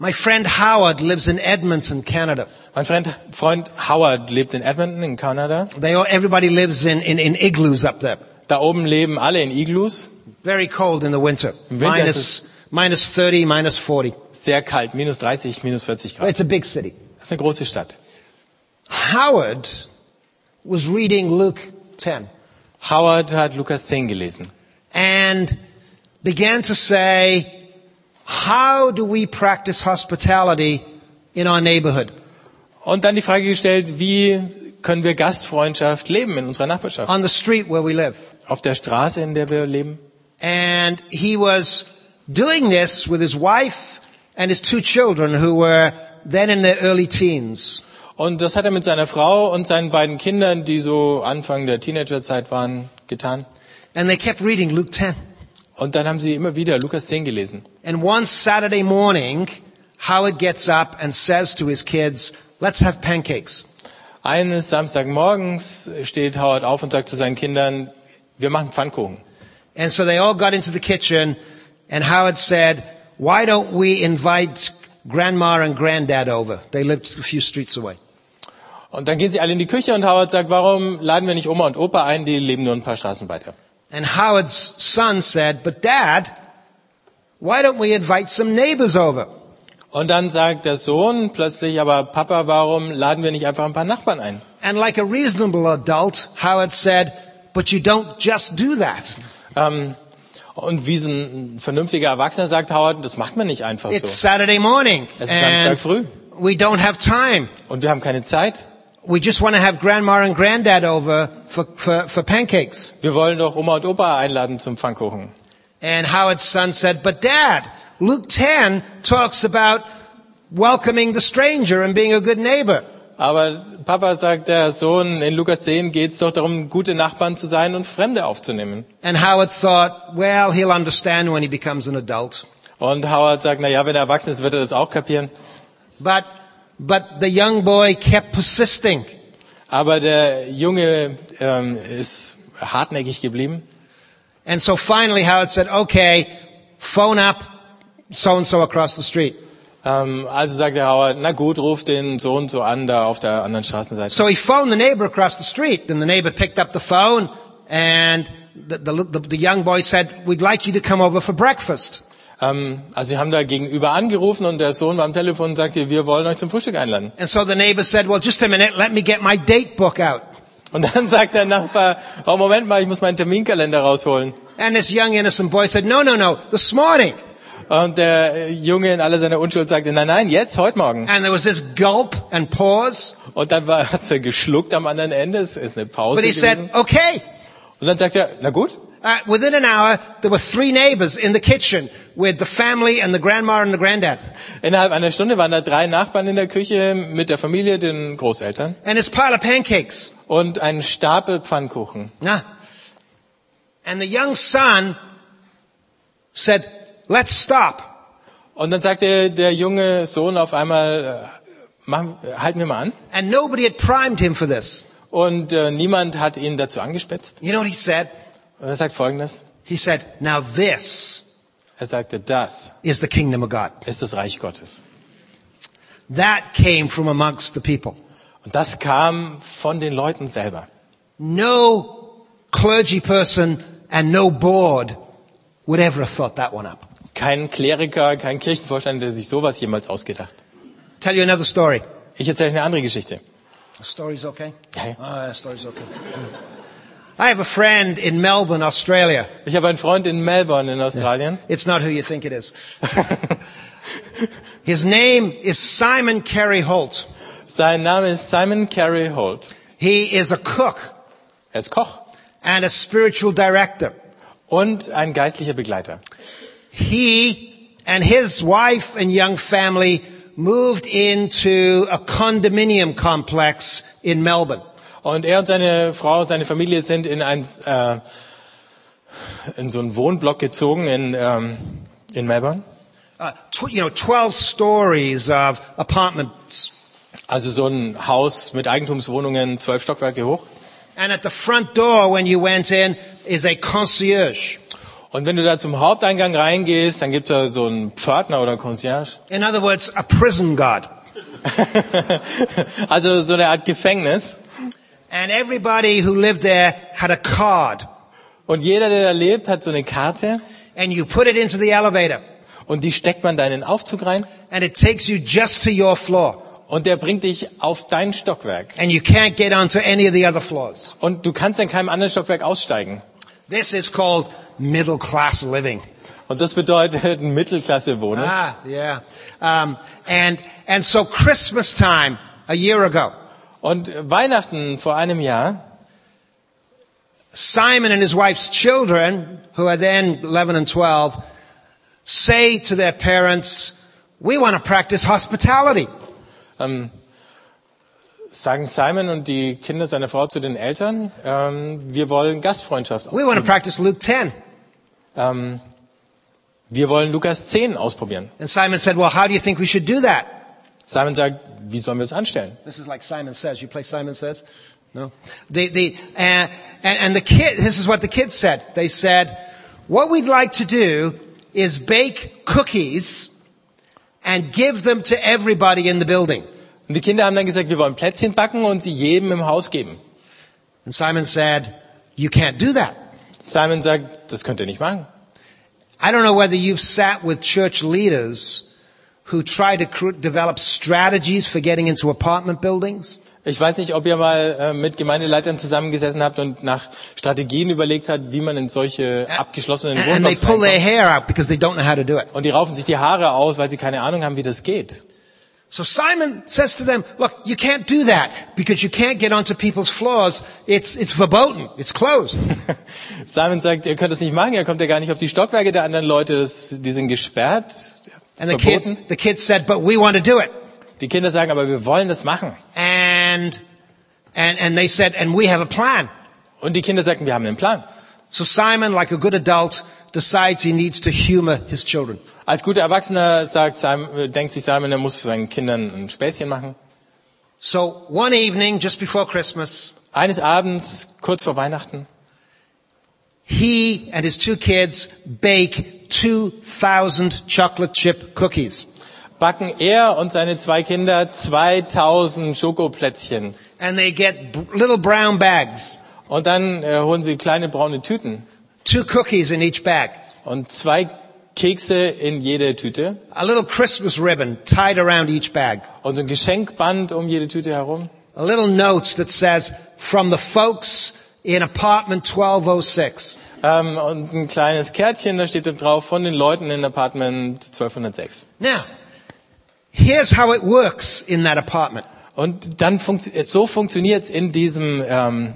My friend Howard lives in Edmonton, Canada. Mein Freund, Freund Howard lebt in Edmonton in Kanada. They all, everybody lives in, in, in igloos up there. Da oben leben alle in Igloos. Very cold in the winter. Im Winter Minus, minus 30, minus 40. Sehr kalt, minus 30, minus 40 Grad. It's a big city. Das ist eine große Stadt. Howard was reading Luke 10 Howard hat Lukas 10 gelesen and began to say, how do we practice hospitality in our neighborhood? und dann die Frage gestellt, wie können wir Gastfreundschaft leben in unserer Nachbarschaft? On the street where we live. Auf der Straße, in der wir leben. And he was doing this with his wife and his two children who were then in their early teens. Und das hat er mit seiner Frau und seinen beiden Kindern, die so Anfang der Teenagerzeit waren, getan. And they kept reading Luke 10. Und dann haben sie immer wieder Lukas 10 gelesen. And one Saturday morning, Howard gets up and says to his kids, let's have pancakes. Eines Samstagmorgens steht Howard auf und sagt zu seinen Kindern, wir machen Pfannkuchen. And so they all got into the kitchen and Howard said, why don't we invite grandma and granddad over? They lived a few streets away. Und dann gehen sie alle in die Küche und Howard sagt, warum laden wir nicht Oma und Opa ein, die leben nur ein paar Straßen weiter. And Howard's son said, but dad, why don't we invite some neighbors over? Und dann sagt der Sohn plötzlich, aber Papa, warum laden wir nicht einfach ein paar Nachbarn ein? And like a reasonable adult, Howard said, but you don't just do that. Ähm, und wie so ein vernünftiger Erwachsener sagt Howard, das macht man nicht einfach It's so. Saturday morning Es ist Samstag früh we don't have time. und wir haben keine Zeit. We just want to have grandma and granddad over for, for, for pancakes. Wir wollen doch Oma und Opa einladen zum Pfannkuchen. And Howard's son said, but dad, Luke 10 talks about welcoming the stranger and being a good neighbor. Aber Papa sagt, der Sohn, in Lukas 10 geht es doch darum, gute Nachbarn zu sein und Fremde aufzunehmen. And Howard thought, well, he'll understand when he becomes an adult. Und Howard sagt, na ja, wenn er erwachsen ist, wird er das auch kapieren. But, but the young boy kept persisting. Aber der Junge ähm, ist hartnäckig geblieben. And so finally Howard said, okay, phone up so and so across the street. Ähm, also sagte Howard, na gut, ruf den Sohn so an, da auf der anderen Straßenseite. So he phoned the neighbor across the street, and the neighbor picked up the phone, and the, the, the, the young boy said, we'd like you to come over for breakfast. Ähm, also sie haben da gegenüber angerufen und der Sohn war am Telefon und sagte, wir wollen euch zum Frühstück einladen. And so the neighbor said, well, just a minute, let me get my date book out. Und dann sagt der Nachbar, oh Moment mal, ich muss meinen Terminkalender rausholen. And this young innocent boy said, no, no, no, this morning. Und der Junge in aller seiner Unschuld sagte, nein, nein, jetzt, heute Morgen. And there was this gulp and pause. Und dann war, hat er geschluckt am anderen Ende, es ist eine Pause But he said, gewesen. okay. Und dann sagt er, na gut. Uh, within an hour, there were three neighbors in the kitchen with the family and the grandma and the granddad. Innerhalb einer Stunde waren da drei Nachbarn in der Küche mit der Familie, den Großeltern And his pile of pancakes. und ein Stapel Pfannkuchen. Yeah. And the young son said, let's stop. Und dann sagte der junge Sohn auf einmal, äh, mach, halten wir mal an. And nobody had primed him for this. Und äh, niemand hat ihn dazu angespitzt. You know what he said? Und er sagt Folgendes. He said, now this Er sagte, das is the kingdom of God. ist das Reich Gottes. That came from amongst the people. Und das kam von den Leuten selber. No clergy person and no board would ever have thought that one up. Kein Kleriker, kein Kirchenvorstand, der sich sowas jemals ausgedacht. Tell you another story. Ich erzähle eine andere Geschichte. Story's okay? Ja, ja. Oh, yeah, story's okay. I have a friend in Melbourne, Australia. Ich habe einen Freund in Melbourne in Australien. It's not who you think it is. His name is Simon Carey Holt. Sein Name ist Simon Carey Holt. He is a cook Er ist Koch and a spiritual director. und ein geistlicher Begleiter. He and his wife and young family moved into a condominium complex in Melbourne. Und er und seine Frau und seine Familie sind in ein äh, in so einen Wohnblock gezogen in ähm, in Melbourne. Uh, you know, 12 stories of apartments. Also so ein Haus mit Eigentumswohnungen, zwölf Stockwerke hoch. And at the front door, when you went in, is a concierge. Und wenn du da zum Haupteingang reingehst, dann gibt's da so einen Pförtner oder Concierge. In other words, a prison guard. also so eine Art Gefängnis. And everybody who lived there had a card. Und jeder, der da lebt, hat so eine Karte. And you put it into the elevator. Und die steckt man da in den Aufzug rein. And it takes you just to your floor. Und der bringt dich auf dein Stockwerk. And you can't get onto any of the other floors. Und du kannst in keinem anderen Stockwerk aussteigen. This is called middle class living. Und das bedeutet Mittelklasse wohnen. Ah, yeah. Um, and, and so Christmas time a year ago, Und Weihnachten vor einem Jahr, Simon and his wife's children, who are then 11 and 12, say to their parents, we want to practice hospitality. ähm, sagen Simon und die Kinder seiner Frau zu den Eltern, ähm, wir wollen Gastfreundschaft. We want to practice Luke 10. Ähm, wir wollen Lukas 10 ausprobieren. And Simon said, well, how do you think we should do that? Simon sagt, wie sollen wir es anstellen? This is like Simon Says. You play Simon Says? No. The, the, uh, and, and the kid, this is what the kids said. They said, what we'd like to do is bake cookies and give them to everybody in the building. Und die Kinder haben dann gesagt, wir wollen Plätzchen backen und sie jedem im Haus geben. And Simon said, you can't do that. Simon sagt, das könnt ihr nicht machen. I don't know whether you've sat with church leaders who try to develop strategies for getting into apartment buildings. Ich weiß nicht, ob ihr mal äh, mit Gemeindeleitern zusammengesessen habt und nach Strategien überlegt habt, wie man in solche abgeschlossenen And, and they Wohnblocks pull their reinkommt. hair out because they don't know how to do it. Und die raufen sich die Haare aus, weil sie keine Ahnung haben, wie das geht. So Simon says to them, look, you can't do that because you can't get onto people's floors. It's, it's verboten. It's closed. Simon sagt, ihr könnt das nicht machen, ihr kommt ja gar nicht auf die Stockwerke der anderen Leute, das, die sind gesperrt. And the kids, the kids said, but we want to do it. Die Kinder sagen, aber wir wollen das machen. And, and, and they said, and we have a plan. Und die Kinder sagten, wir haben einen Plan. So Simon, like a good adult, decides he needs to humor his children. Als guter Erwachsener sagt Simon, äh, denkt sich Simon, er muss seinen Kindern ein Späßchen machen. So one evening, just before Christmas, Eines Abends, kurz vor Weihnachten, he and his two kids bake 2,000 chocolate chip cookies. backen er und seine zwei Kinder 2000 Schokoplätzchen. And they get little brown bags, Und dann äh, holen sie kleine braune Tüten two cookies in each bag, und zwei Kekse in jede Tüte a little Christmas ribbon tied around each bag, und so ein Geschenkband um jede Tüte herum. a little note that says, from the folks in apartment 1206. Ähm, und ein kleines Kärtchen, da steht da drauf, von den Leuten in Apartment 1206. Now, here's how it works in that apartment. Und dann funktio so funktioniert's in diesem ähm,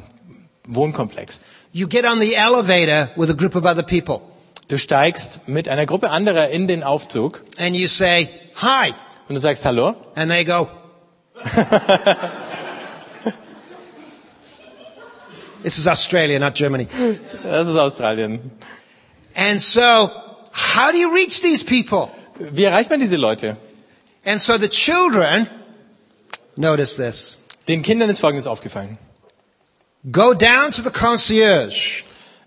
Wohnkomplex. You get on the elevator with a group of other people Du steigst mit einer Gruppe anderer in den Aufzug and you say, hi. und du sagst Hallo. And they go, this is Australia, not Germany. Das ist Australien. And so, how do you reach these people? Wie erreicht man diese Leute? And so the children, notice this, Den Kindern ist Folgendes aufgefallen. go down to the concierge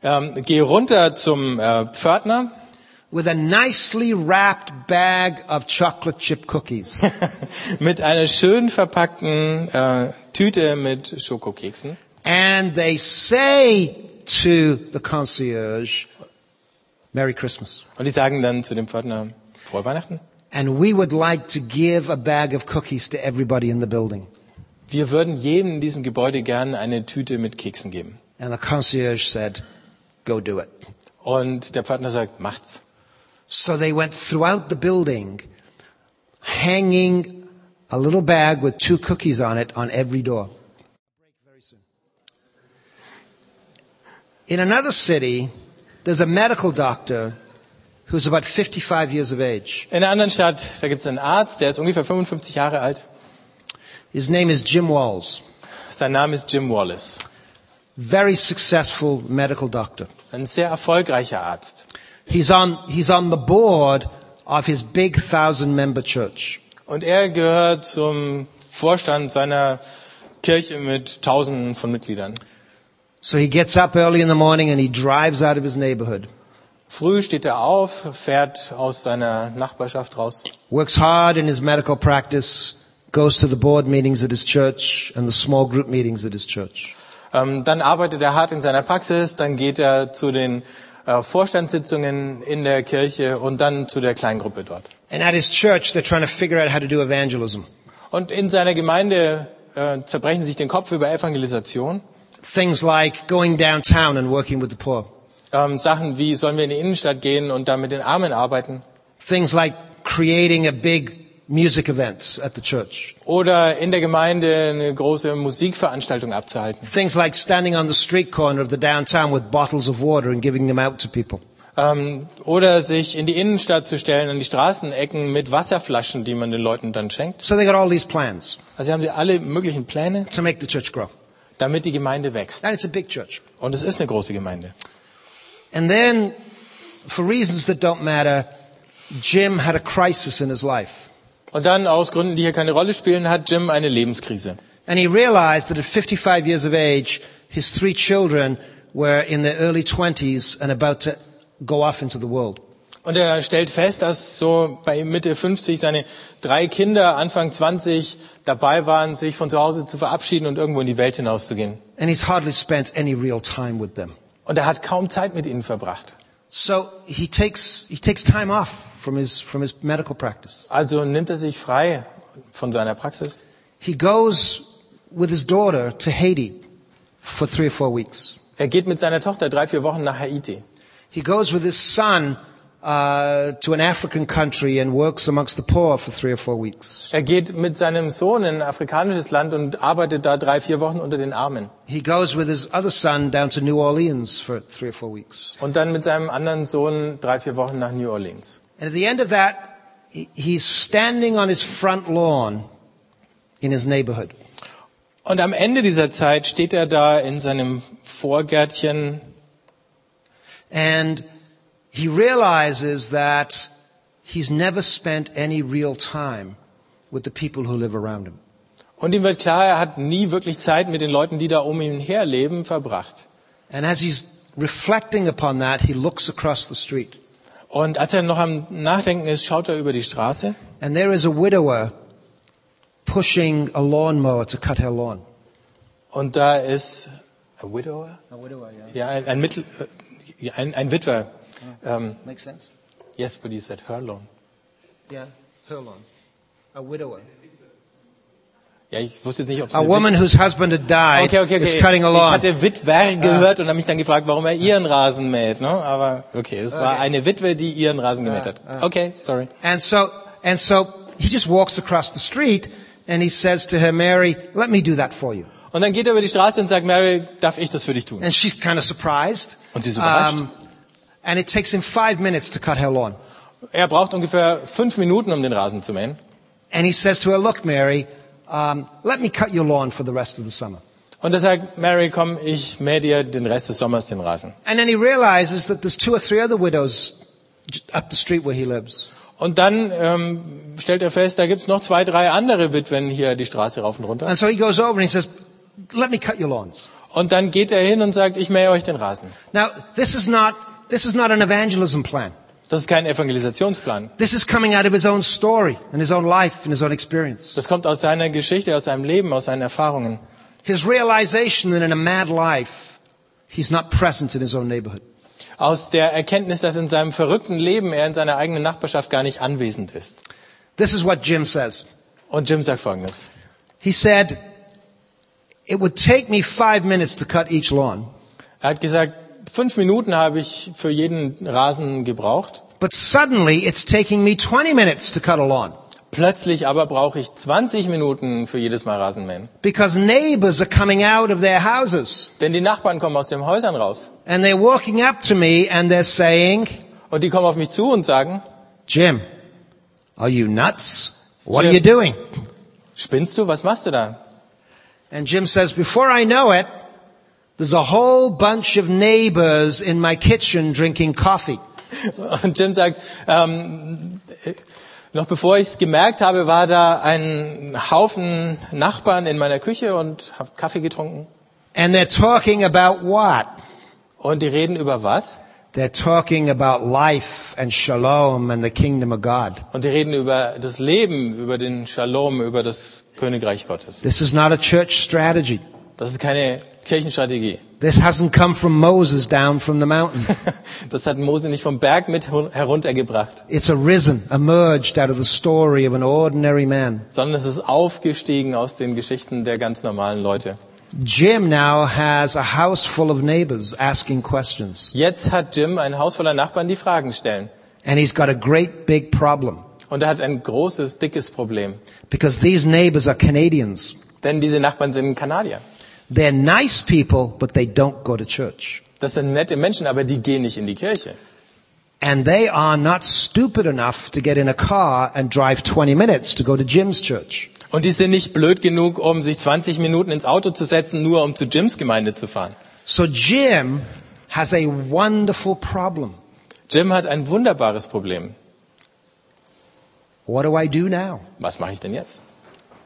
Ähm, geh runter zum äh, Pförtner with a nicely wrapped bag of chocolate chip cookies. mit einer schön verpackten äh, Tüte mit Schokokeksen and they say to the concierge, Merry Christmas. und die sagen dann zu dem Pförtner Frohe Weihnachten. And we would like to give a bag of cookies to everybody in the building. Wir würden jedem in diesem Gebäude gern eine Tüte mit Keksen geben. And the concierge said, go do it. Und der Pförtner sagt, macht's. So they went throughout the building, hanging a little bag with two cookies on it on every door. In another city, there's a medical doctor who's about 55 years of age. In einer anderen Stadt, da gibt's einen Arzt, der ist ungefähr 55 Jahre alt. His name is Jim Walls. Sein Name ist Jim Wallace. Very successful medical doctor. Ein sehr erfolgreicher Arzt. He's on, he's on the board of his big thousand member church. Und er gehört zum Vorstand seiner Kirche mit Tausenden von Mitgliedern. So he gets up early in the morning and he drives out of his neighborhood. Früh steht er auf, fährt aus seiner Nachbarschaft raus, works hard in his medical practice, goes to the board meetings at his church and the small group meetings at his church. ähm, dann arbeitet er hart in seiner Praxis, dann geht er zu den äh, Vorstandssitzungen in der Kirche und dann zu der Kleingruppe dort. And at his church, they're trying to figure out how to do evangelism. Und in seiner Gemeinde äh, zerbrechen sie sich den Kopf über Evangelisation. Things like going downtown and working with the poor. Ähm, Sachen wie, sollen wir in die Innenstadt gehen und da mit den Armen arbeiten? Things like creating a big music event at the church. Oder in der Gemeinde eine große Musikveranstaltung abzuhalten. Things like standing on the street corner of the downtown with bottles of water and giving them out to people. Ähm, oder sich in die Innenstadt zu stellen, an die Straßenecken mit Wasserflaschen, die man den Leuten dann schenkt. So they got all these plans Also haben sie alle möglichen Pläne, to make the church grow. Damit die Gemeinde wächst. And it's a big church. Und es ist eine große Gemeinde. And then, for reasons that don't matter, Jim had a crisis in his life. Und dann, aus Gründen, die hier keine Rolle spielen, hat Jim eine Lebenskrise. And he realized that at 55 years of age, his three children were in their early 20s and about to go off into the world. Und er stellt fest, dass so bei Mitte 50 seine drei Kinder Anfang 20 dabei waren, sich von zu Hause zu verabschieden und irgendwo in die Welt hinauszugehen. And he's hardly spent any real time with them. Und er hat kaum Zeit mit ihnen verbracht. So he takes, he takes time off from his, from his medical practice. Also nimmt er sich frei von seiner Praxis. He goes with his daughter to Haiti for three or four weeks. Er geht mit seiner Tochter drei, vier Wochen nach Haiti. He goes with his son uh, to an African country and works amongst the poor for three or four weeks. Er geht mit seinem Sohn in ein afrikanisches Land und arbeitet da drei, vier Wochen unter den Armen. He goes with his other son down to New Orleans for three or four weeks. Und dann mit seinem anderen Sohn drei, vier Wochen nach New Orleans. And at the end of that, he- he's standing on his front lawn in his neighborhood. Und am Ende dieser Zeit steht er da in seinem Vorgärtchen And he realizes that he's never spent any real time with the people who live around him. und ihm wird klar, er hat nie wirklich Zeit mit den Leuten, die da um ihn her leben, verbracht. And as he's reflecting upon that, he looks across the street. Und als er noch am Nachdenken ist, schaut er über die Straße And there is a widower pushing a lawnmower to cut her lawn. und da ist a widower? Ja, ein, ein, Mittel, äh, ein, ein Witwer. Ähm, Makes sense? yes, but he said her lawn. Yeah, her lawn. A widower. Ja, ich wusste jetzt nicht, ob es A eine woman whose husband had died Okay, okay, okay. is cutting a Ich lawn. hatte Witwer gehört und habe mich dann gefragt, warum er ihren Rasen mäht. Ne? Aber okay, es war Okay. eine Witwe, die ihren Rasen gemäht hat. Okay, sorry. And so, and so he just walks across the street and he says to her, Mary, let me do that for you. Und dann geht er über die Straße und sagt, Mary, darf ich das für dich tun? And she's kind of surprised. Und sie ist überrascht. And it takes him five minutes to cut her lawn. Er braucht ungefähr fünf Minuten, um den Rasen zu mähen. And he says to her, look, Mary, um, let me cut your lawn for the rest of the summer. Und er sagt, Mary, komm, ich mähe dir den Rest des Sommers den Rasen. And then he realizes that there's two or three other widows up the street where he lives. Und dann ähm, stellt er fest, da gibt's noch zwei, drei andere Witwen hier die Straße rauf und runter. And so he goes over and he says, let me cut your lawns. Und dann geht er hin und sagt, ich mähe euch den Rasen. Now, this is not, this is not an evangelism plan. Das ist kein Evangelisationsplan. This is coming out of his own story and his own life and his own experience. Das kommt aus seiner Geschichte, aus seinem Leben, aus seinen Erfahrungen. His realization that in a mad life, he's not present in his own neighborhood. Aus der Erkenntnis, dass in seinem verrückten Leben er in seiner eigenen Nachbarschaft gar nicht anwesend ist. This is what Jim says. Und Jim sagt Folgendes. He said, it would take me five minutes to cut each lawn, Er hat gesagt, fünf Minuten habe ich für jeden Rasen gebraucht. but suddenly it's taking me 20 minutes to cut a lawn Plötzlich aber brauche ich 20 Minuten für jedes Mal Rasenmähen. because neighbors are coming out of their houses Denn die Nachbarn kommen aus den Häusern raus. and they're walking up to me and they're saying, Und die kommen auf mich zu und sagen, Jim, are you nuts? What Jim. are you doing? spinnst du? Was machst du da? And Jim says, before I know it, there's a whole bunch of neighbors in my kitchen drinking coffee. Und Jim sagt, ähm, äh, noch bevor ich es gemerkt habe, war da ein Haufen Nachbarn in meiner Küche und habe Kaffee getrunken. And they're talking about what? Und die reden über was? They're talking about life and shalom and the kingdom of God. Und die reden über das Leben, über den Shalom, über das Königreich Gottes. This is not a church strategy. Das ist keine Kirchenstrategie. This hasn't come from Moses down from the mountain. Das hat Mose nicht vom Berg mit heruntergebracht, It's arisen, emerged out of the story of an ordinary man. sondern es ist aufgestiegen aus den Geschichten der ganz normalen Leute. Jim now has a house full of neighbors asking questions. Jetzt hat Jim ein Haus voller Nachbarn, die Fragen stellen. And he's got a great big problem Und er hat ein großes, dickes Problem. because these neighbors are Canadians. Denn diese Nachbarn sind Kanadier. They're nice people, but they don't go to church. Das sind nette Menschen, aber die gehen nicht in die Kirche. And they are not stupid enough to get in a car and drive 20 minutes to go to Jim's church. Und die sind nicht blöd genug, um sich 20 Minuten ins Auto zu setzen, nur um zu Jims Gemeinde zu fahren. So Jim has a wonderful problem. Jim hat ein wunderbares Problem. What do I do now? Was mache ich denn jetzt?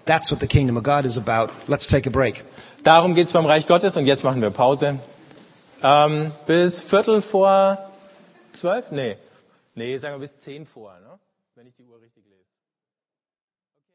That's what the kingdom of God is about. Let's take a break. Darum geht's beim Reich Gottes und jetzt machen wir Pause. Ähm, bis Viertel vor zwölf? Nee. Nee, sagen wir bis zehn vor, ne? wenn ich die Uhr.